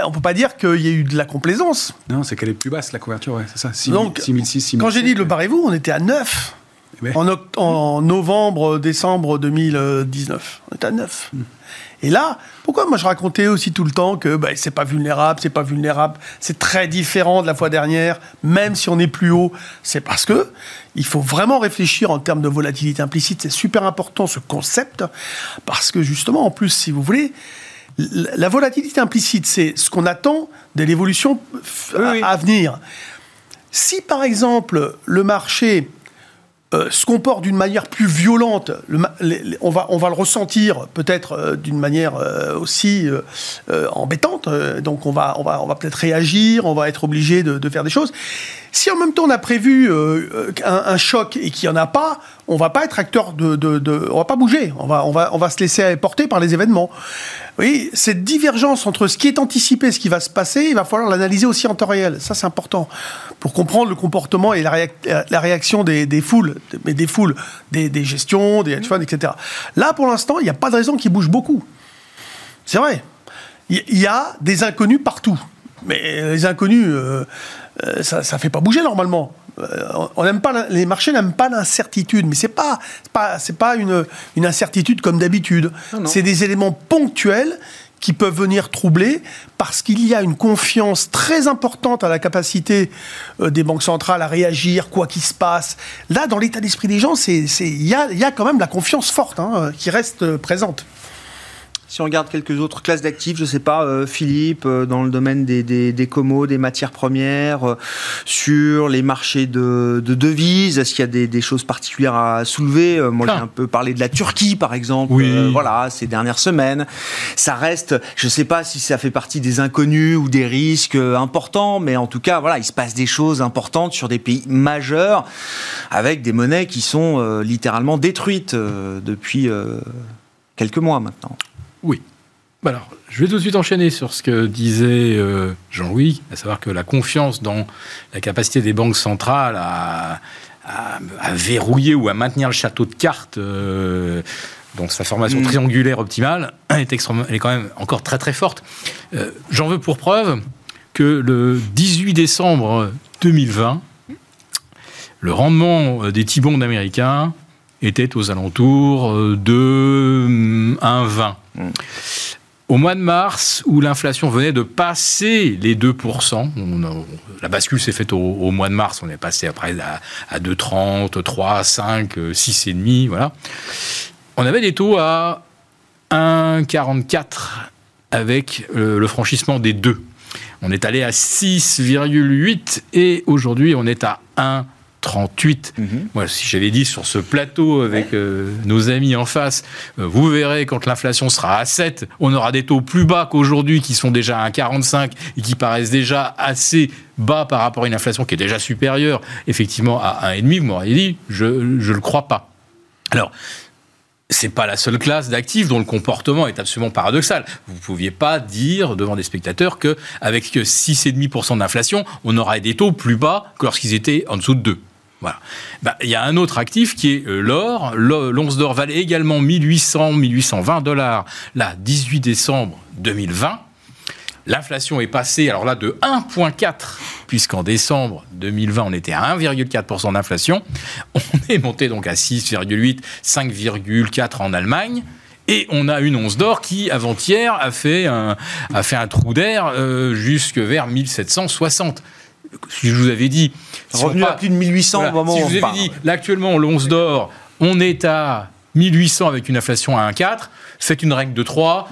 on peut pas dire qu'il y ait eu de la complaisance? Non, c'est qu'elle est plus basse la couverture, ouais, c'est ça. 6, Donc, 6006, quand j'ai dit le barrez-vous, on était à 9. Eh ben. En, en, novembre, décembre 2019. On était à 9. Et là, pourquoi moi je racontais aussi tout le temps que bah, c'est pas vulnérable, c'est pas vulnérable, c'est très différent de la fois dernière, même si on est plus haut, c'est parce que il faut vraiment réfléchir en termes de volatilité implicite. C'est super important ce concept parce que justement, en plus, si vous voulez, la volatilité implicite, c'est ce qu'on attend de l'évolution à venir. Si par exemple le marché euh, se comporte d'une manière plus violente, on, va, on va le ressentir peut-être euh, d'une manière euh, aussi embêtante. donc on va, on va, on va peut-être réagir, on va être obligé de, faire des choses. Si en même temps on a prévu un, choc et qu'il n'y en a pas, on va pas être acteur de, de, on va pas bouger, on va, on va, on va se laisser porter par les événements. Oui, cette divergence entre ce qui est anticipé et ce qui va se passer, il va falloir l'analyser aussi en temps réel. Ça, c'est important pour comprendre le comportement et la, réaction des, foules, mais des foules, des, des gestions, des hedge funds, etc. Là, pour l'instant, il n'y a pas de raison qu'ils bougent beaucoup. C'est vrai. Il y, a des inconnus partout. Mais les inconnus, euh, euh, ça ne fait pas bouger normalement. Euh, on n'aime pas les marchés n'aiment pas l'incertitude, mais c'est pas pas c'est pas une, une incertitude comme d'habitude. C'est des éléments ponctuels qui peuvent venir troubler parce qu'il y a une confiance très importante à la capacité euh, des banques centrales à réagir, quoi qu'il se passe. Là, dans l'état d'esprit des gens, il y a, quand même la confiance forte hein, qui reste présente. Si on regarde quelques autres classes d'actifs, je ne sais pas, euh, Philippe, euh, dans le domaine des, des, des comos, des matières premières, euh, sur les marchés de, devises, est-ce qu'il y a des, choses particulières à soulever? Moi, j'ai un peu parlé de la Turquie, par exemple, voilà, ces dernières semaines. Ça reste, je ne sais pas si ça fait partie des inconnus ou des risques importants, mais en tout cas, voilà, il se passe des choses importantes sur des pays majeurs, avec des monnaies qui sont littéralement détruites depuis quelques mois maintenant. Oui. Alors, je vais tout de suite enchaîner sur ce que disait euh, Jean-Louis, à savoir que la confiance dans la capacité des banques centrales à, verrouiller ou à maintenir le château de cartes, euh, donc sa formation mm. triangulaire optimale, est, extrêmement, elle est quand même encore très très forte. Euh, j'en veux pour preuve que le 18 décembre 2020, le rendement des T-bonds américains était aux alentours de 1,20. Mm. Au mois de mars, où l'inflation venait de passer les 2%, la bascule s'est faite au, mois de mars, on est passé après à, à 2,30, 3, 5, 6,5, voilà. On avait des taux à 1,44 avec euh, le franchissement des 2. On est allé à 6,8 et aujourd'hui on est à 1. 38. Moi, si j'avais dit sur ce plateau avec euh, nos amis en face, euh, vous verrez quand l'inflation sera à 7, on aura des taux plus bas qu'aujourd'hui qui sont déjà à 45 et qui paraissent déjà assez bas par rapport à une inflation qui est déjà supérieure effectivement à 1,5. Vous m'auriez dit, je ne le crois pas. Alors, c'est pas la seule classe d'actifs dont le comportement est absolument paradoxal. Vous ne pouviez pas dire devant des spectateurs que avec 6,5% d'inflation, on aurait des taux plus bas que lorsqu'ils étaient en dessous de 2. Bah, il y a un autre actif qui est euh, l'or. L'once d'or valait également 1800, 1820 dollars, là, 18 décembre 2020. L'inflation est passée, alors là, de 1,4, puisqu'en décembre 2020, on était à 1,4% d'inflation. On est monté donc à 6,8, 5,4 en Allemagne. Et on a une once d'or qui, avant-hier, a fait un, a fait un trou d'air euh, jusque vers 1760 si je vous avais dit. Revenu à plus de 1800 au moment Si je vous avais dit, là actuellement, l'once d'or, on est à 1800 avec une inflation à 1,4. Faites une règle de 3.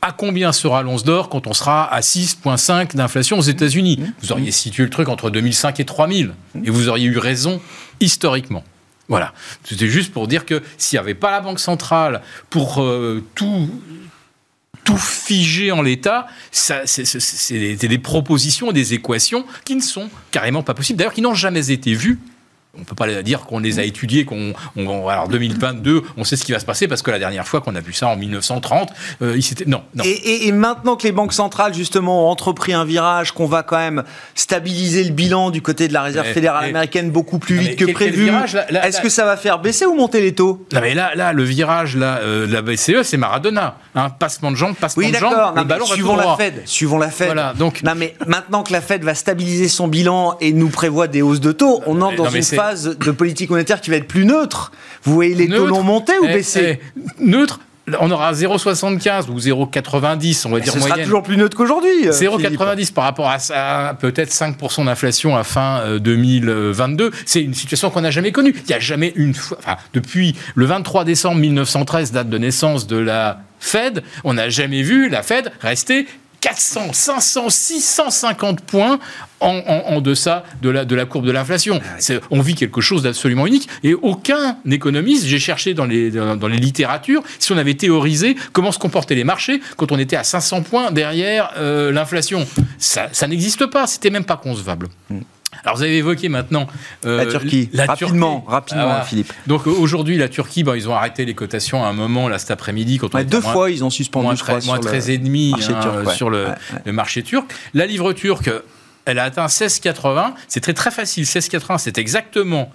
À combien sera l'once d'or quand on sera à 6,5 d'inflation aux États-Unis? Vous auriez situé le truc entre 2005 et 3000. Et vous auriez eu raison historiquement. Voilà. C'était juste pour dire que s'il n'y avait pas la Banque centrale pour euh, tout tout figé en l'état, c'est des propositions, des équations qui ne sont carrément pas possibles, d'ailleurs qui n'ont jamais été vues on ne peut pas dire qu'on les a étudiés, qu'on, alors 2022, on sait ce qui va se passer parce que la dernière fois qu'on a vu ça en 1930, euh, il s'était non. non. Et, maintenant que les banques centrales justement ont entrepris un virage, qu'on va quand même stabiliser le bilan du côté de la Réserve fédérale américaine beaucoup plus vite que prévu, est-ce que ça va faire baisser ou monter les taux? Non mais là, là, le virage là, euh, de la BCE, c'est Maradona, hein, passement de jambes, passement de jambes, le ballon suivons la Fed, suivons la Fed. Voilà, donc non mais maintenant que la Fed va stabiliser son bilan et nous prévoit des hausses de taux, on entre dans une phase de politique monétaire qui va être plus neutre. Vous voyez les taux longs monter ou eh, baisser eh, Neutre on aura 0,75 ou 0,90, on va dire ce moyenne. sera toujours plus neutre qu'aujourd'hui. 0,90 euh, par rapport à, peut-être 5% d'inflation à fin 2022. Euh, C'est une situation qu'on n'a jamais connue. Il n'y a jamais une fois, enfin, depuis le 23 décembre 1913, date de naissance de la Fed, on n'a jamais vu la Fed rester 400, 500, 650 points en, deçà de la, de la courbe de l'inflation. Ah on vit quelque chose d'absolument unique. Et aucun économiste, j'ai cherché dans les, dans, les littératures, si on avait théorisé comment se comportaient les marchés quand on était à 500 points derrière euh, l'inflation. Ça, ça n'existe pas, c'était même pas concevable. Hmm. Alors vous avez évoqué maintenant euh, la Turquie. rapidement, rapidement, ah, Philippe. Donc aujourd'hui, la Turquie, ils ont arrêté les cotations à un moment là cet après-midi quand on deux fois ils ont suspendu moins, moins 13 et demi hein, sur le, le, marché turc. La livre turque, elle a atteint 16,80. C'est très très facile. 16,80, c'est exactement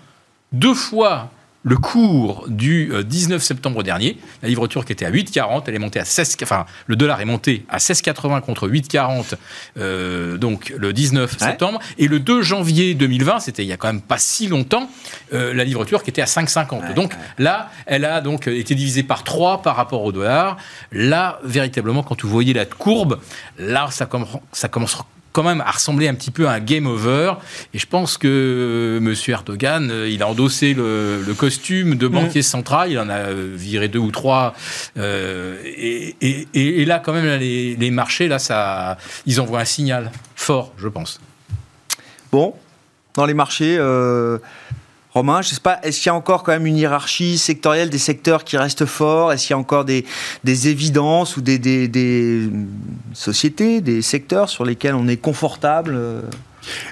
deux fois le cours du 19 euh, septembre dernier, la livre turque était à 8,40, elle est montée à 16, enfin le dollar est monté à 16,80 contre 8,40 euh, donc le 19 septembre et le 2 janvier 2020, c'était il y a quand même pas si longtemps, euh, la livre turque était à 5,50. donc là, elle a donc été divisée par 3 par rapport au dollar. Là, véritablement, quand vous voyez la courbe, là ça, ça commence quand même à ressembler un petit peu à un game over. Et je pense que euh, M. Erdogan, euh, il a endossé le, costume de banquier mm. central, il en a euh, viré deux ou trois. et, là, quand même, les, marchés, là, ça, ils envoient un signal fort, je pense. Bon, dans les marchés, Romain, je sais pas, est-ce qu'il y a encore quand même une hiérarchie sectorielle des secteurs qui restent forts? Est-ce qu'il y a encore des, évidences ou des, sociétés, des secteurs sur lesquels on est confortable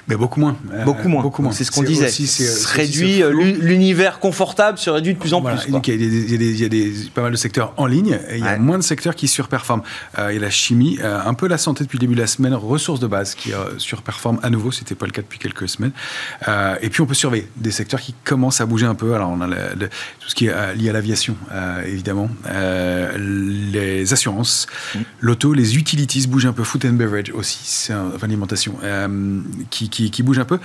Mais beaucoup moins. Euh, beaucoup moins. Beaucoup moins. C'est ce qu'on disait. Aussi, réduit l'univers confortable se réduit de plus en plus. Il y, a des, pas mal de secteurs en ligne. Et il y a moins de secteurs qui surperforment. il y a la chimie, un peu la santé depuis le début de la semaine, ressources de base qui surperforment à nouveau. C'était pas le cas depuis quelques semaines. et puis on peut surveiller des secteurs qui commencent à bouger un peu. Alors on a tout ce qui est lié à l'aviation, évidemment, les assurances, mm. l'auto, les utilities bougent un peu. Food and beverage aussi, c'est alimentation qui, qui, bouge un peu,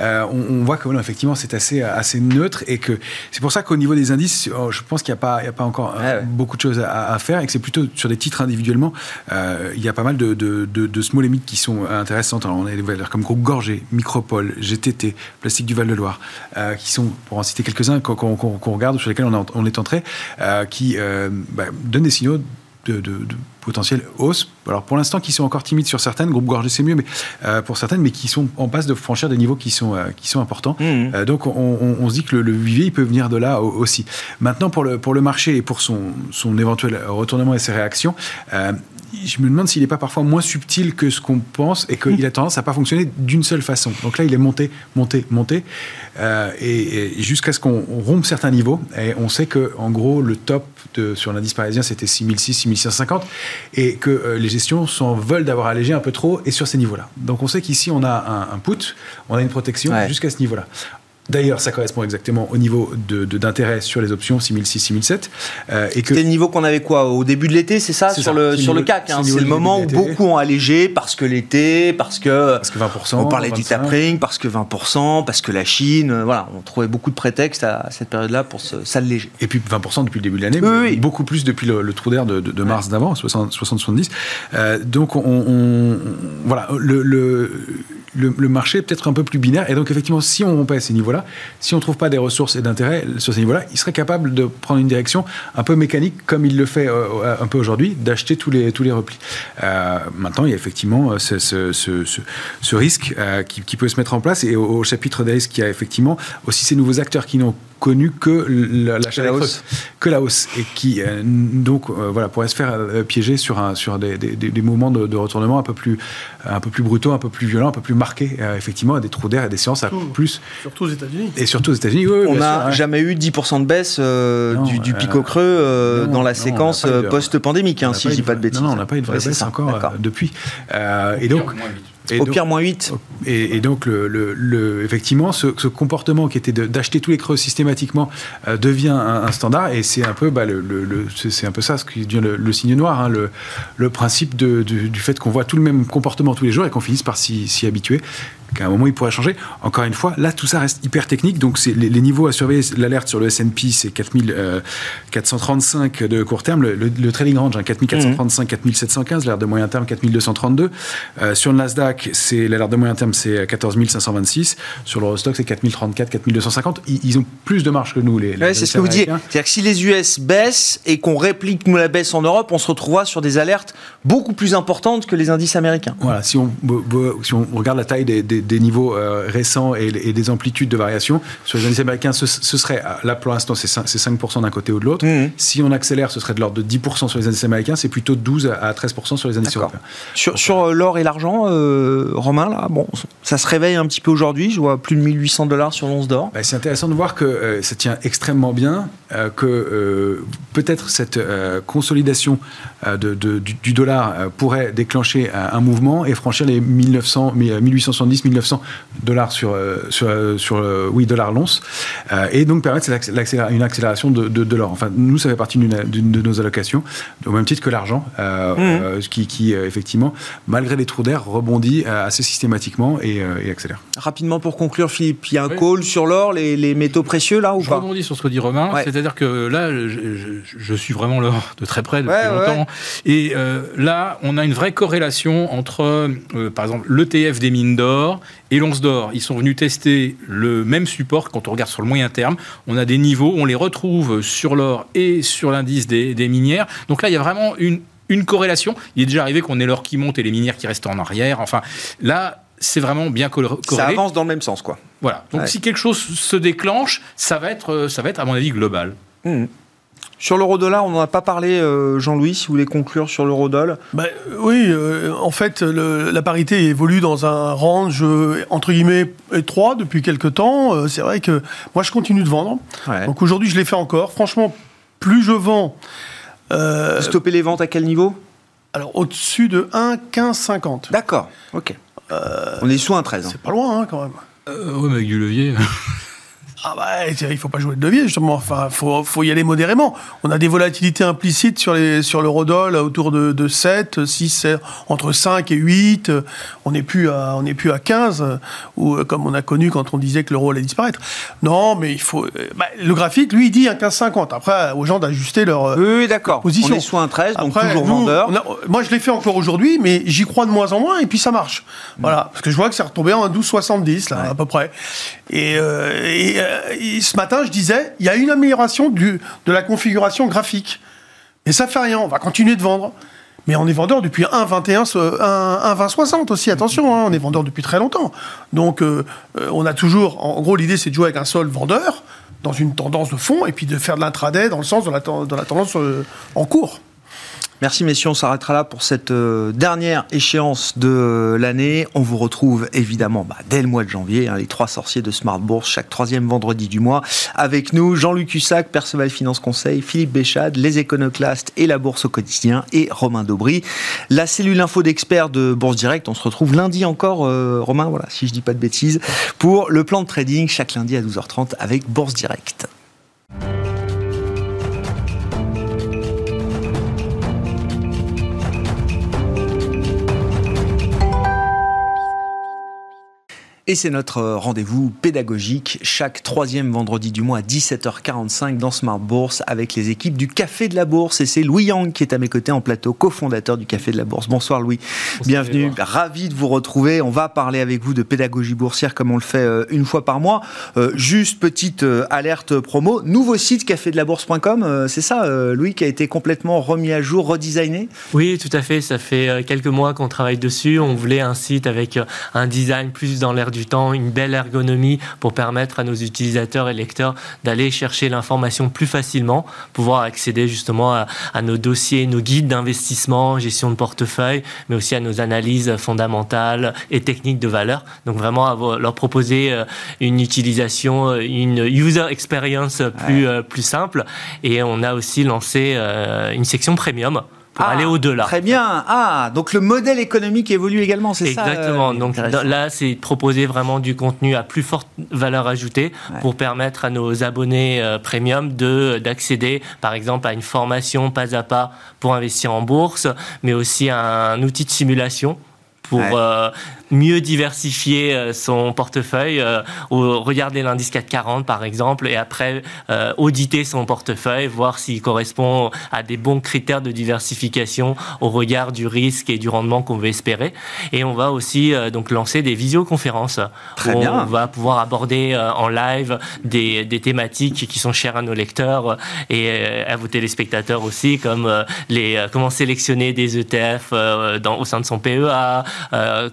euh, on, voit que effectivement c'est assez, assez neutre et que c'est pour ça qu'au niveau des indices, oh, je pense qu'il n'y a, pas, a encore euh, beaucoup de choses à, faire et que c'est plutôt sur des titres individuellement, euh, il y a pas mal de, de, de, small limits qui sont intéressantes. Alors on a des valeurs comme Groupe Gorgé, Micropole, GTT, Plastique du Val-de-Loire, qui sont, pour en citer quelques-uns, qu'on regarde, sur lesquels on, on est entré, qui bah, donnent des signaux de, de, potentielle hausse. Alors pour l'instant, qui sont encore timides sur certaines, groupe gorgé c'est mieux, mais euh, pour certaines, mais qui sont en passe de franchir des niveaux qui sont euh, qui sont importants. Mmh. Euh, donc on, se dit que le, le il peut venir de là aussi. Maintenant pour le pour le marché et pour son son éventuel retournement et ses réactions, je me demande s'il n'est pas parfois moins subtil que ce qu'on pense et qu'il a tendance à pas fonctionner d'une seule façon. Donc là, il est monté, monté, monté, euh, et, jusqu'à ce qu'on rompe certains niveaux. Et on sait que, en gros, le top de, sur l'indice parisien, c'était 6006, 6650, et que euh, les gestions s'en veulent d'avoir allégé un peu trop et sur ces niveaux-là. Donc on sait qu'ici, on a un, put, on a une protection jusqu'à ce niveau-là. D'ailleurs, ça correspond exactement au niveau d'intérêt de, sur les options 6006, 6007. Euh. C'était le niveau qu'on avait quoi Au début de l'été, c'est ça Sur, Le, sur le CAC. Hein, c'est le moment où beaucoup ont allégé parce que l'été, parce que, parce que 20%, on parlait du tapering, parce que 20%, parce que la Chine. Euh, voilà, on trouvait beaucoup de prétextes à cette période-là pour s'alléger. Et puis 20% depuis le début de l'année, oui, beaucoup plus depuis le, trou d'air de, mars d'avant, 60-70. Euh, donc, on, on, voilà, le, le le, marché est peut-être un peu plus binaire. Et donc, effectivement, si on rompt à ces niveaux-là, si on ne trouve pas des ressources et d'intérêt sur ces niveaux-là, il serait capable de prendre une direction un peu mécanique, comme il le fait euh, un peu aujourd'hui, d'acheter tous les, tous les replis. Euh, maintenant, il y a effectivement euh, ce, ce, risque qui, peut se mettre en place. Et au, chapitre des risques, il y a effectivement aussi ces nouveaux acteurs qui n'ont connu que la hausse, que la hausse, et qui donc voilà pourrait se faire piéger sur un sur des, des, des moments de, de, retournement un peu plus un peu plus brutaux, un peu plus violents, un peu plus marqué euh, effectivement à des trous d'air et des séances à plus. Surtout aux États-Unis. Et surtout aux États-Unis, On n'a jamais eu 10% de baisse euh, du, du pic au creux euh, dans la séquence post-pandémique, hein, si je dis pas de bêtises. Non, on n'a pas eu de vraie baisse encore depuis. et donc. Au pire, moins 8. Et, donc, le, effectivement, ce, comportement qui était d'acheter tous les creux systématiquement euh, devient un, standard. Et c'est un peu, bah, le, c'est un peu ça, ce qui devient le, signe noir, hein, le, principe du, fait qu'on voit tout le même comportement tous les jours et qu'on finisse par s'y habituer qu'à un moment il pourrait changer. Encore une fois, là tout ça reste hyper technique, donc c'est les, niveaux à surveiller. L'alerte sur le S&P c'est 4435 euh, de court terme, le, trading range 4435, 4715, l'alerte de moyen terme 4232. Euh, sur le Nasdaq, c'est l'alerte de moyen terme c'est 14526. Sur l'Eurostock c'est 4034, 4250. Ils, ont plus de marge que nous les. c'est ce que vous dites. C'est-à-dire que si les US baissent et qu'on réplique nous la baisse en Europe, on se retrouvera sur des alertes beaucoup plus importantes que les indices américains. Voilà, si on, si on regarde la taille des des niveaux euh, récents et, des amplitudes de variation. Sur les indices américains, ce, serait, là pour l'instant, c'est 5%, d'un côté ou de l'autre. Mmh. Si on accélère, ce serait de l'ordre de 10% sur les indices américains, c'est plutôt 12 à 13% sur les indices européens. Sur, sur euh, l'or et l'argent, euh, Romain, là, bon, ça se réveille un petit peu aujourd'hui. Je vois plus de 1800 dollars sur l'once d'or. Bah, c'est intéressant de voir que ça tient extrêmement bien, que peut-être cette consolidation de, du, dollar pourrait déclencher un mouvement et franchir les 1900, 1870, 900 dollars sur, euh, sur, euh, sur euh, oui, dollars l'once, et donc permettre une accélération de, de, l'or. Enfin, nous, ça fait partie d'une de nos allocations, au même titre que l'argent, mmh. qui, qui effectivement, malgré les trous d'air, rebondit assez systématiquement et, accélère. Rapidement pour conclure, Philippe, il y a un call sur l'or, les, les, métaux précieux là ou je pas? Je rebondis sur ce que dit Romain, c'est-à-dire que là, je, suis vraiment l'or de très près depuis longtemps, et là, on a une vraie corrélation entre, par exemple, l'ETF des mines d'or et l'once d'or. Ils sont venus tester le même support quand on regarde sur le moyen terme. On a des niveaux, on les retrouve sur l'or et sur l'indice des, minières. Donc là, il y a vraiment une, une corrélation. Il est déjà arrivé qu'on ait l'or qui monte et les minières qui restent en arrière. Enfin, là, c'est vraiment bien corrélé. Ça avance dans le même sens, quoi. Voilà. Donc si quelque chose se déclenche, ça va être, ça va être à mon avis global. Mmh. Sur l'euro-dollar, on n'en a pas parlé, euh, Jean-Louis, si vous voulez conclure sur l'euro-dollar. Ben, oui, euh, en fait, le, la parité évolue dans un range, euh, entre guillemets, étroit depuis quelques temps. c'est vrai que moi, je continue de vendre. Ouais. Donc aujourd'hui, je l'ai fait encore. Franchement, plus je vends... Vous stoppez les ventes à quel niveau? Alors, au-dessus de 1,1550. D'accord, ok. On est sous 1,13. Hein. C'est pas loin, hein, quand même. oui, mais avec du levier... Ah bah, il faut pas jouer de levier, justement. Enfin, faut, faut y aller modérément. On a des volatilités implicites sur, les, sur l'eurodoll autour de, de 7, 6, entre 5 et 8. On n'est plus à, on n'est plus à 15, ou comme on a connu quand on disait que l'euro allait disparaître. Non, mais il faut, bah, le graphique, lui, il dit un 15,50. Après, aux gens d'ajuster leur oui, d'accord. position. On est soit un 13, donc toujours vendeur. moi, je l'ai fait encore aujourd'hui, mais j'y crois de moins en moins, et puis ça marche. Voilà. Parce que je vois que c'est retombé en 12,70, là, à peu près. Et, euh, et euh, ce matin, je disais, il y a une amélioration de la configuration graphique. Mais ça fait rien, on va continuer de vendre. Mais on est vendeur depuis 1,21, 1,2060 aussi, attention, hein, on est vendeur depuis très longtemps. Donc euh, euh, on a toujours, en gros l'idée c'est de jouer avec un sol vendeur, dans une tendance de fond, et puis de faire de l'intraday dans le sens de la, tendance euh, en cours. Merci messieurs, on s'arrêtera là pour cette euh, dernière échéance de euh, l'année. On vous retrouve évidemment bah, dès le mois de janvier, hein, les trois sorciers de Smart Bourse, chaque troisième vendredi du mois. Avec nous, Jean-Luc Hussac, Perceval Finance Conseil, Philippe Béchade, les éconoclastes et la Bourse au quotidien, et Romain Daubry, la cellule info d'experts de Bourse Direct. On se retrouve lundi encore, euh, Romain, voilà, si je dis pas de bêtises, pour le plan de trading chaque lundi à 12h30 avec Bourse Direct. Et c'est notre rendez-vous pédagogique chaque troisième vendredi du mois à 17h45 dans Smart Bourse avec les équipes du Café de la Bourse. Et c'est Louis Yang qui est à mes côtés en plateau, cofondateur du Café de la Bourse. Bonsoir Louis, bienvenue, ravi de vous retrouver. On va parler avec vous de pédagogie boursière comme on le fait euh, une fois par mois. Euh, juste petite euh, alerte promo, nouveau site cafédelabourse.com, c'est ça Louis qui a été complètement remis à jour, redesigné? Oui, tout à fait, ça fait quelques mois qu'on travaille dessus. On voulait un site avec un design plus dans l'air du temps, une belle ergonomie pour permettre à nos utilisateurs et lecteurs d'aller chercher l'information plus facilement, pouvoir accéder justement à, nos dossiers, nos guides d'investissement, gestion de portefeuille, mais aussi à nos analyses fondamentales et techniques de valeur. Donc vraiment leur proposer euh, une utilisation, euh, une user experience plus, euh, plus simple. Et on a aussi lancé une section premium pour aller ah, au-delà. Très bien. Ah, donc le modèle économique évolue également, c'est ça Exactement. Euh, donc là, c'est proposer vraiment du contenu à plus forte valeur ajoutée pour permettre à nos abonnés euh, premium de d'accéder, par exemple, à une formation pas à pas pour investir en bourse, mais aussi à un outil de simulation pour euh, mieux diversifier euh, son portefeuille, euh, regarder l'indice 440 par exemple, et après euh, auditer son portefeuille, voir s'il correspond à des bons critères de diversification au regard du risque et du rendement qu'on veut espérer. Et on va aussi donc lancer des visioconférences. Très bien. On va pouvoir aborder en live des, des, thématiques qui sont chères à nos lecteurs et à vos téléspectateurs aussi, comme les comment sélectionner des ETF dans, au sein de son PEA,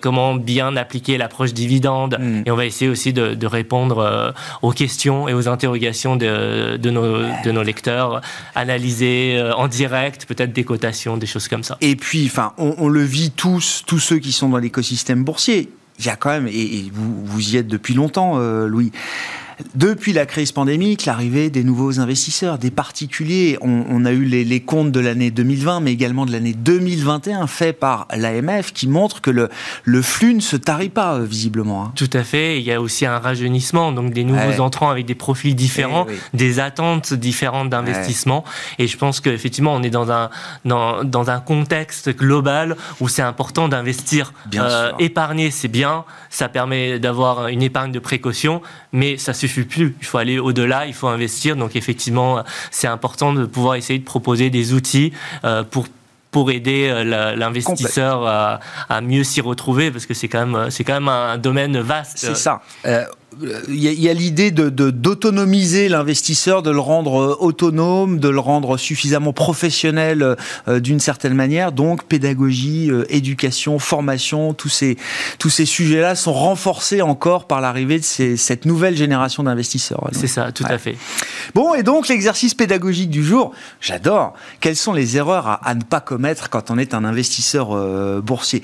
comment bien appliquer l'approche dividende mm. et on va essayer aussi de, répondre euh, aux questions et aux interrogations de, de, nos, de nos, lecteurs, analyser euh, en direct peut-être des cotations, des choses comme ça. Et puis, enfin, on, le vit tous, tous ceux qui sont dans l'écosystème boursier. Il y a quand même, et, vous, vous y êtes depuis longtemps, euh, Louis, depuis la crise pandémique, l'arrivée des nouveaux investisseurs, des particuliers, on, a eu les, comptes de l'année 2020, mais également de l'année 2021 faits par l'AMF qui montrent que le, le flux ne se tarit pas euh, visiblement. Hein. Tout à fait. Il y a aussi un rajeunissement, donc des nouveaux entrants avec des profils différents, eh des attentes différentes d'investissement. Et je pense qu'effectivement, on est dans un, dans, dans, un contexte global où c'est important d'investir. Euh, épargner, c'est bien, ça permet d'avoir une épargne de précaution, mais ça suffit plus. Il faut aller au-delà, il faut investir. Donc effectivement, c'est important de pouvoir essayer de proposer des outils euh, pour pour aider euh, l'investisseur à, mieux s'y retrouver parce que c'est quand même c'est quand même un domaine vaste. C'est ça. Euh, il y a, l'idée de, d'autonomiser l'investisseur, de le rendre euh, autonome, de le rendre suffisamment professionnel euh, d'une certaine manière. Donc, pédagogie, euh, éducation, formation, tous ces, tous ces sujets-là sont renforcés encore par l'arrivée de ces, cette nouvelle génération d'investisseurs. C'est ça, tout à fait. Bon, et donc, l'exercice pédagogique du jour, j'adore. Quelles sont les erreurs à, ne pas commettre quand on est un investisseur boursier?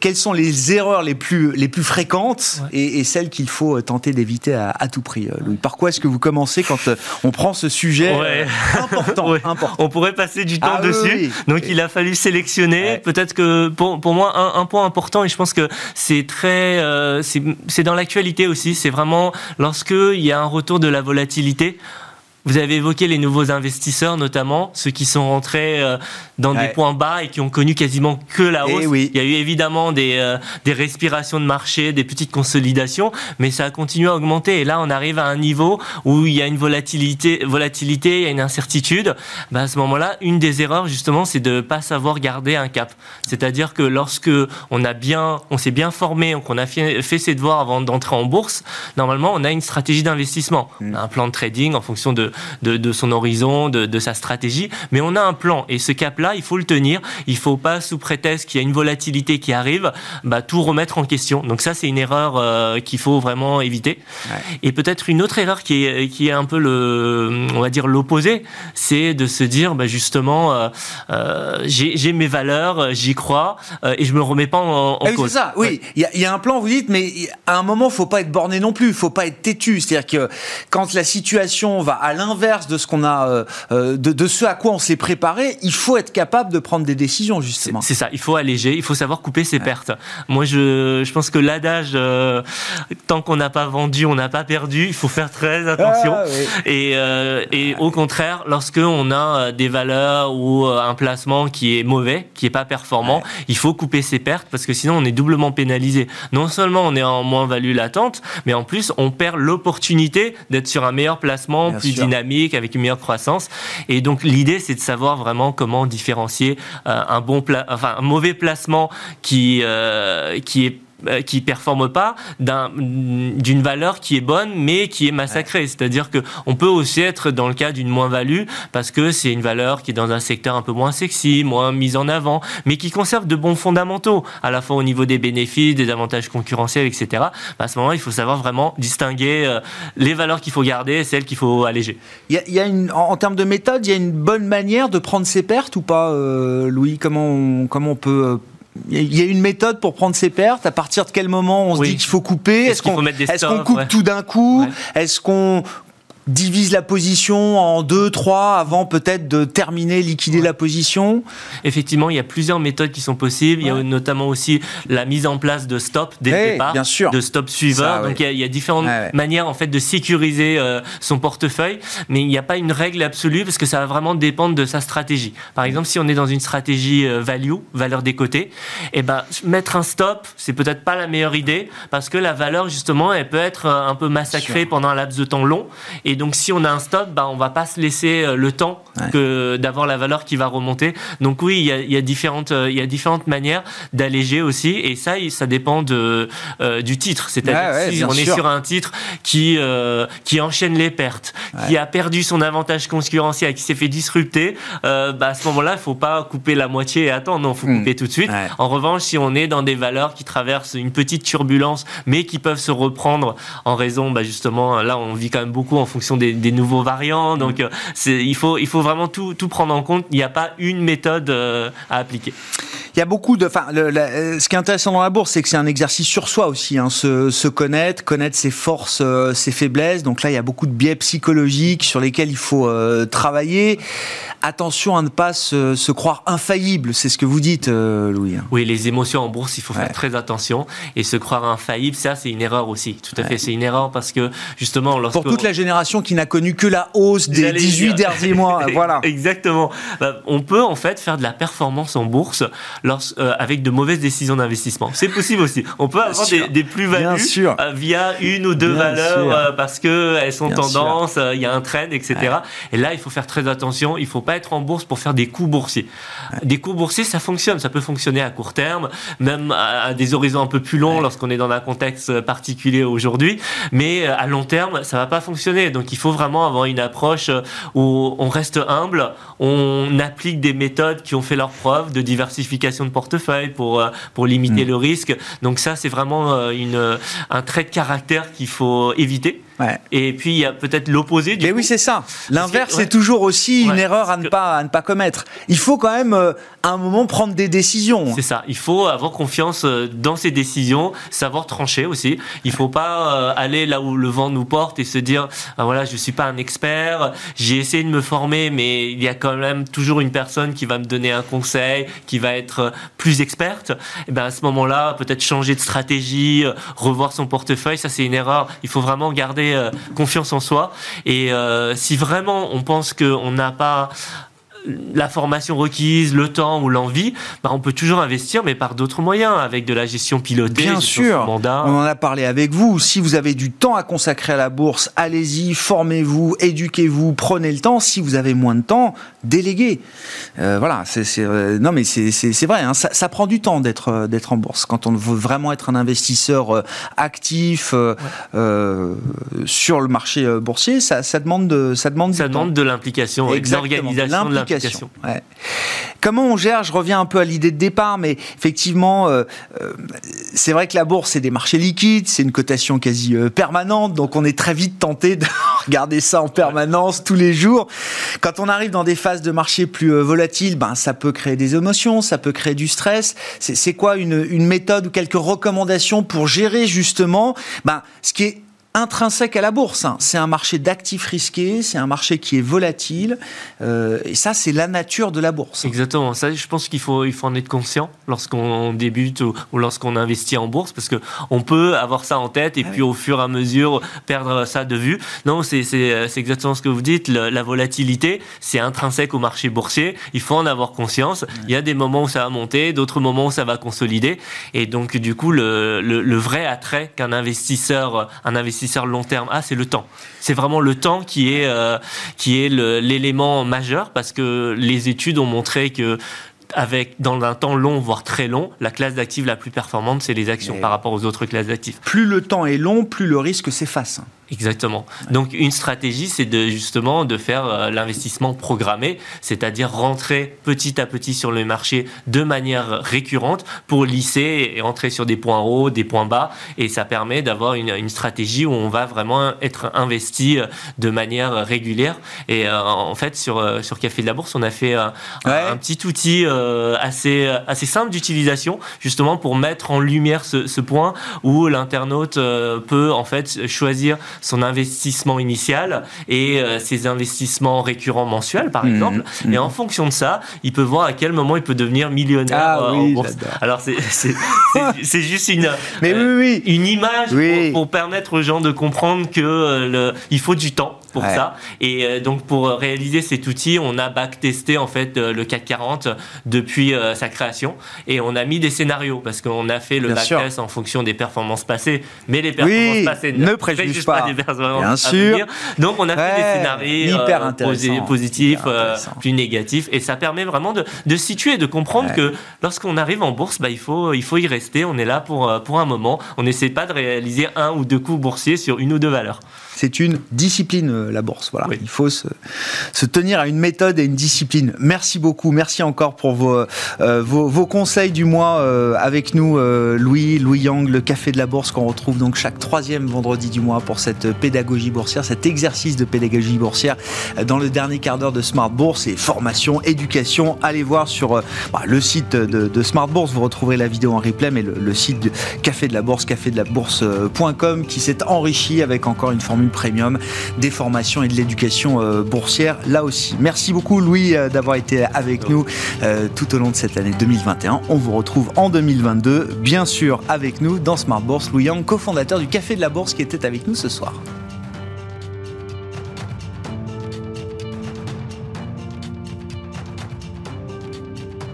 Quelles sont les erreurs les plus, les plus fréquentes? Et, et celles qu'il faut tenter d'éviter à, tout prix, euh, Louis Par quoi est-ce que vous commencez quand euh, on prend ce sujet euh, important, On pourrait passer du temps ah dessus. Donc il a fallu sélectionner. Peut-être que pour, pour moi, un, point important, et je pense que c'est très. c'est dans l'actualité aussi, c'est vraiment lorsque il y a un retour de la volatilité. Vous avez évoqué les nouveaux investisseurs, notamment ceux qui sont rentrés dans des points bas et qui ont connu quasiment que la eh hausse. Il y a eu évidemment des, euh, des respirations de marché, des petites consolidations, mais ça a continué à augmenter. Et là, on arrive à un niveau où il y a une volatilité, volatilité il y a une incertitude. Ben à ce moment-là, une des erreurs, justement, c'est de ne pas savoir garder un cap. C'est-à-dire que lorsque on a bien, on s'est bien formé, qu'on a fait, fait, ses devoirs avant d'entrer en bourse, normalement, on a une stratégie d'investissement, mm. un plan de trading en fonction de de, son horizon, de, sa stratégie, mais on a un plan. Et ce cap-là, il faut le tenir. Il faut pas, sous prétexte qu'il y a une volatilité qui arrive, bah, tout remettre en question. Donc ça, c'est une erreur euh, qu'il faut vraiment éviter. Et peut-être une autre erreur qui est, qui est un peu le, on va dire l'opposé, c'est de se dire, bah, justement, euh, euh, j'ai mes valeurs, j'y crois, et je me remets pas en, ah cause. C'est ça, oui. Il y, a un plan, vous dites, mais à un moment, faut pas être borné non plus, faut pas être têtu. C'est-à-dire que quand la situation va à l'inverse de ce qu'on a, euh, de, ce à quoi on s'est préparé, il faut être capable de prendre des décisions justement. C'est ça, il faut alléger, il faut savoir couper ses pertes. Moi, je, je, pense que l'adage euh, tant qu'on n'a pas vendu, on n'a pas perdu. Il faut faire très attention. Ah, et, et au contraire, lorsque on a des valeurs ou un placement qui est mauvais, qui est pas performant, il faut couper ses pertes parce que sinon on est doublement pénalisé. Non seulement on est en moins-value latente, mais en plus on perd l'opportunité d'être sur un meilleur placement, plus dynamique avec une meilleure croissance. Et donc l'idée, c'est de savoir vraiment comment différencier euh, un bon, enfin un mauvais placement qui euh, qui est euh, qui performe pas d'une valeur qui est bonne mais qui est massacrée. C'est-à-dire que on peut aussi être dans le cas d'une moins-value parce que c'est une valeur qui est dans un secteur un peu moins sexy, moins mise en avant, mais qui conserve de bons fondamentaux, à la fois au niveau des bénéfices, des avantages concurrentiels, etc. Bah, à ce moment, il faut savoir vraiment distinguer euh, les valeurs qu'il faut garder et celles qu'il faut alléger. Il y a, une, en, termes de méthode, il y a une bonne manière de prendre ses pertes ou pas, euh, Louis? Comment comment on peut il y a une méthode pour prendre ses pertes. À partir de quel moment on se dit qu'il faut couper? Est-ce qu'on est coupe tout d'un coup? Est-ce qu'on divise la position en deux, trois avant peut-être de terminer, liquider la position. Effectivement, il y a plusieurs méthodes qui sont possibles. Il y a notamment aussi la mise en place de stop dès le départ, bien sûr. de stop suiveur. Donc il y, a, différentes manières en fait de sécuriser euh, son portefeuille, mais il n'y a pas une règle absolue parce que ça va vraiment dépendre de sa stratégie. Par exemple, si on est dans une stratégie euh, value, valeur des côtés, et eh ben mettre un stop, c'est peut-être pas la meilleure idée parce que la valeur justement, elle peut être euh, un peu massacrée pendant un laps de temps long. Et donc, si on a un stop, bah, on va pas se laisser euh, le temps que d'avoir la valeur qui va remonter. Donc oui, il y a, différentes, euh, il y a différentes manières d'alléger aussi, et ça, ça dépend de, euh, du titre. C'est-à-dire si on est sur un titre qui qui enchaîne les pertes, qui a perdu son avantage concurrentiel, qui s'est fait disrupter, bah, à ce moment-là, il faut pas couper la moitié et attendre. Non, faut hmm. couper tout de suite. En revanche, si on est dans des valeurs qui traversent une petite turbulence, mais qui peuvent se reprendre en raison, bah, justement, là, on vit quand même beaucoup en fonction des, nouveaux variants. Donc, euh, il, faut, il faut vraiment tout, tout prendre en compte. Il n'y a pas une méthode euh, à appliquer. Il y a beaucoup de. Enfin, euh, ce qui est intéressant dans la bourse, c'est que c'est un exercice sur soi aussi. Hein, se, se, connaître, connaître ses forces, ses faiblesses. Donc là, il y a beaucoup de biais psychologiques sur lesquels il faut travailler. Attention à ne pas se, se croire infaillible. C'est ce que vous dites, Louis. Oui, les émotions en bourse, il faut faire très attention. Et se croire infaillible, ça, c'est une erreur aussi. Tout à fait, c'est une erreur parce que justement, lorsque. Pour toute la génération qui n'a connu que la hausse des 18 derniers mois. voilà. Exactement. Bah, on peut en fait faire de la performance en bourse avec de mauvaises décisions d'investissement. C'est possible aussi. On peut avoir des, plus-values via une ou deux valeurs parce qu'elles sont tendance, il y a un trend, etc. Et là, il faut faire très attention. Il ne faut pas être en bourse pour faire des coups boursiers. Des coups boursiers, ça fonctionne. Ça peut fonctionner à court terme, même à, des horizons un peu plus longs lorsqu'on est dans un contexte particulier aujourd'hui. Mais à long terme, ça va pas fonctionner. Donc, il faut vraiment avoir une approche où on reste humble, on applique des méthodes qui ont fait leur preuve de diversification de portefeuille pour, pour limiter mm. le risque. Donc, ça, c'est vraiment euh, une, un trait de caractère qu'il faut éviter. Et puis il y a peut-être l'opposé. Mais oui, c'est ça. L'inverse, c'est toujours aussi une erreur à ne, pas, à ne pas commettre. Il faut quand même, euh, à un moment, prendre des décisions. C'est ça. Il faut avoir confiance euh, dans ses décisions, savoir trancher aussi. Il ne faut pas euh, aller là où le vent nous porte et se dire ah, voilà, je ne suis pas un expert, j'ai essayé de me former, mais il y a quand même toujours une personne qui va me donner un conseil, qui va être plus experte. Et ben à ce moment-là, peut-être changer de stratégie, revoir son portefeuille, ça c'est une erreur. Il faut vraiment garder euh, confiance en soi. Et euh, si vraiment on pense qu'on n'a pas la formation requise, le temps ou l'envie, bah on peut toujours investir, mais par d'autres moyens, avec de la gestion pilotée. Bien sûr, on en a parlé avec vous. Si vous avez du temps à consacrer à la bourse, allez-y, formez-vous, éduquez-vous, prenez le temps. Si vous avez moins de temps, déléguez. Euh, voilà, c'est euh, non mais c'est vrai, hein, ça, ça, prend du temps d'être euh, d'être en bourse. Quand on veut vraiment être un investisseur actif sur le marché boursier, ça, ça demande de ça demande ça demande de l'implication, de l'organisation de l'implication Comment on gère Je reviens un peu à l'idée de départ, mais effectivement, euh, euh, c'est vrai que la bourse, c'est des marchés liquides, c'est une cotation quasi euh, permanente, donc on est très vite tenté de regarder ça en permanence tous les jours. Quand on arrive dans des phases de marché plus volatiles, ben, ça peut créer des émotions, ça peut créer du stress. C'est quoi une, méthode ou quelques recommandations pour gérer justement ben, ce qui est intrinsèque à la bourse. Hein. C'est un marché d'actifs risqués, c'est un marché qui est volatile, euh, et ça, c'est la nature de la bourse. Exactement. Ça, je pense qu'il faut, il faut en être conscient lorsqu'on débute ou, lorsqu'on investit en bourse, parce que on peut avoir ça en tête et ah puis au fur et à mesure perdre ça de vue. Non, c'est, exactement ce que vous dites. la volatilité, c'est intrinsèque au marché boursier. Il faut en avoir conscience. Il y a des moments où ça va monter, d'autres moments où ça va consolider, et donc du coup, le, le, le vrai attrait qu'un investisseur, un investisseur long terme Ah, c'est le temps. C'est vraiment le temps qui est, euh, qui est l'élément majeur parce que les études ont montré que avec dans un temps long, voire très long, la classe d'actifs la plus performante, c'est les actions par rapport aux autres classes d'actifs. Plus le temps est long, plus le risque s'efface. Exactement. Donc une stratégie, c'est de justement de faire euh, l'investissement programmé, c'est-à-dire rentrer petit à petit sur le marché de manière récurrente pour lisser et entrer sur des points hauts, des points bas, et ça permet d'avoir une, une, stratégie où on va vraiment être investi euh, de manière régulière. Et euh, en fait, sur sur Café de la Bourse, on a fait un, un petit outil assez assez simple d'utilisation, justement pour mettre en lumière ce, ce point où l'internaute peut en fait choisir son investissement initial et euh, ses investissements récurrents mensuels, par mmh, exemple. Mmh. Et en fonction de ça, il peut voir à quel moment il peut devenir millionnaire ah euh, en bourse. Alors, c'est juste une, Mais oui, oui. une image pour, permettre aux gens de comprendre que euh, le, il faut du temps pour ça. Et donc, pour réaliser cet outil, on a backtesté en fait le CAC 40 depuis sa création. Et on a mis des scénarios parce qu'on a fait le backtest en fonction des performances passées, mais les performances passées ne préjugent pas Bien sûr. Donc on a fait des scénarios hyper euh, positifs, euh, plus négatifs, et ça permet vraiment de, de situer, de comprendre que lorsqu'on arrive en bourse, bah, il, faut, il faut y rester. On est là pour, euh, pour un moment. On n'essaie pas de réaliser un ou deux coups boursiers sur une ou deux valeurs c'est une discipline, euh, la bourse. Voilà. Il faut se, tenir à une méthode et une discipline. Merci beaucoup. Merci encore pour vos, euh, vos, conseils du mois euh, avec nous, Louis, Louis Yang, le Café de la Bourse, qu'on retrouve donc chaque troisième vendredi du mois pour cette pédagogie boursière, cet exercice de pédagogie boursière dans le dernier quart d'heure de Smart Bourse et formation, éducation. Allez voir sur bah, le site de, Smart Bourse, vous retrouverez la vidéo en replay, mais le, le site de Café de la Bourse, café de la bourse.com qui s'est enrichi avec encore une formule premium, des formations et de l'éducation euh, boursière là aussi. Merci beaucoup Louis euh, d'avoir été avec nous euh, tout au long de cette année 2021. On vous retrouve en 2022, bien sûr avec nous dans Smart Bourse. Louis Yang, cofondateur du Café de la Bourse qui était avec nous ce soir.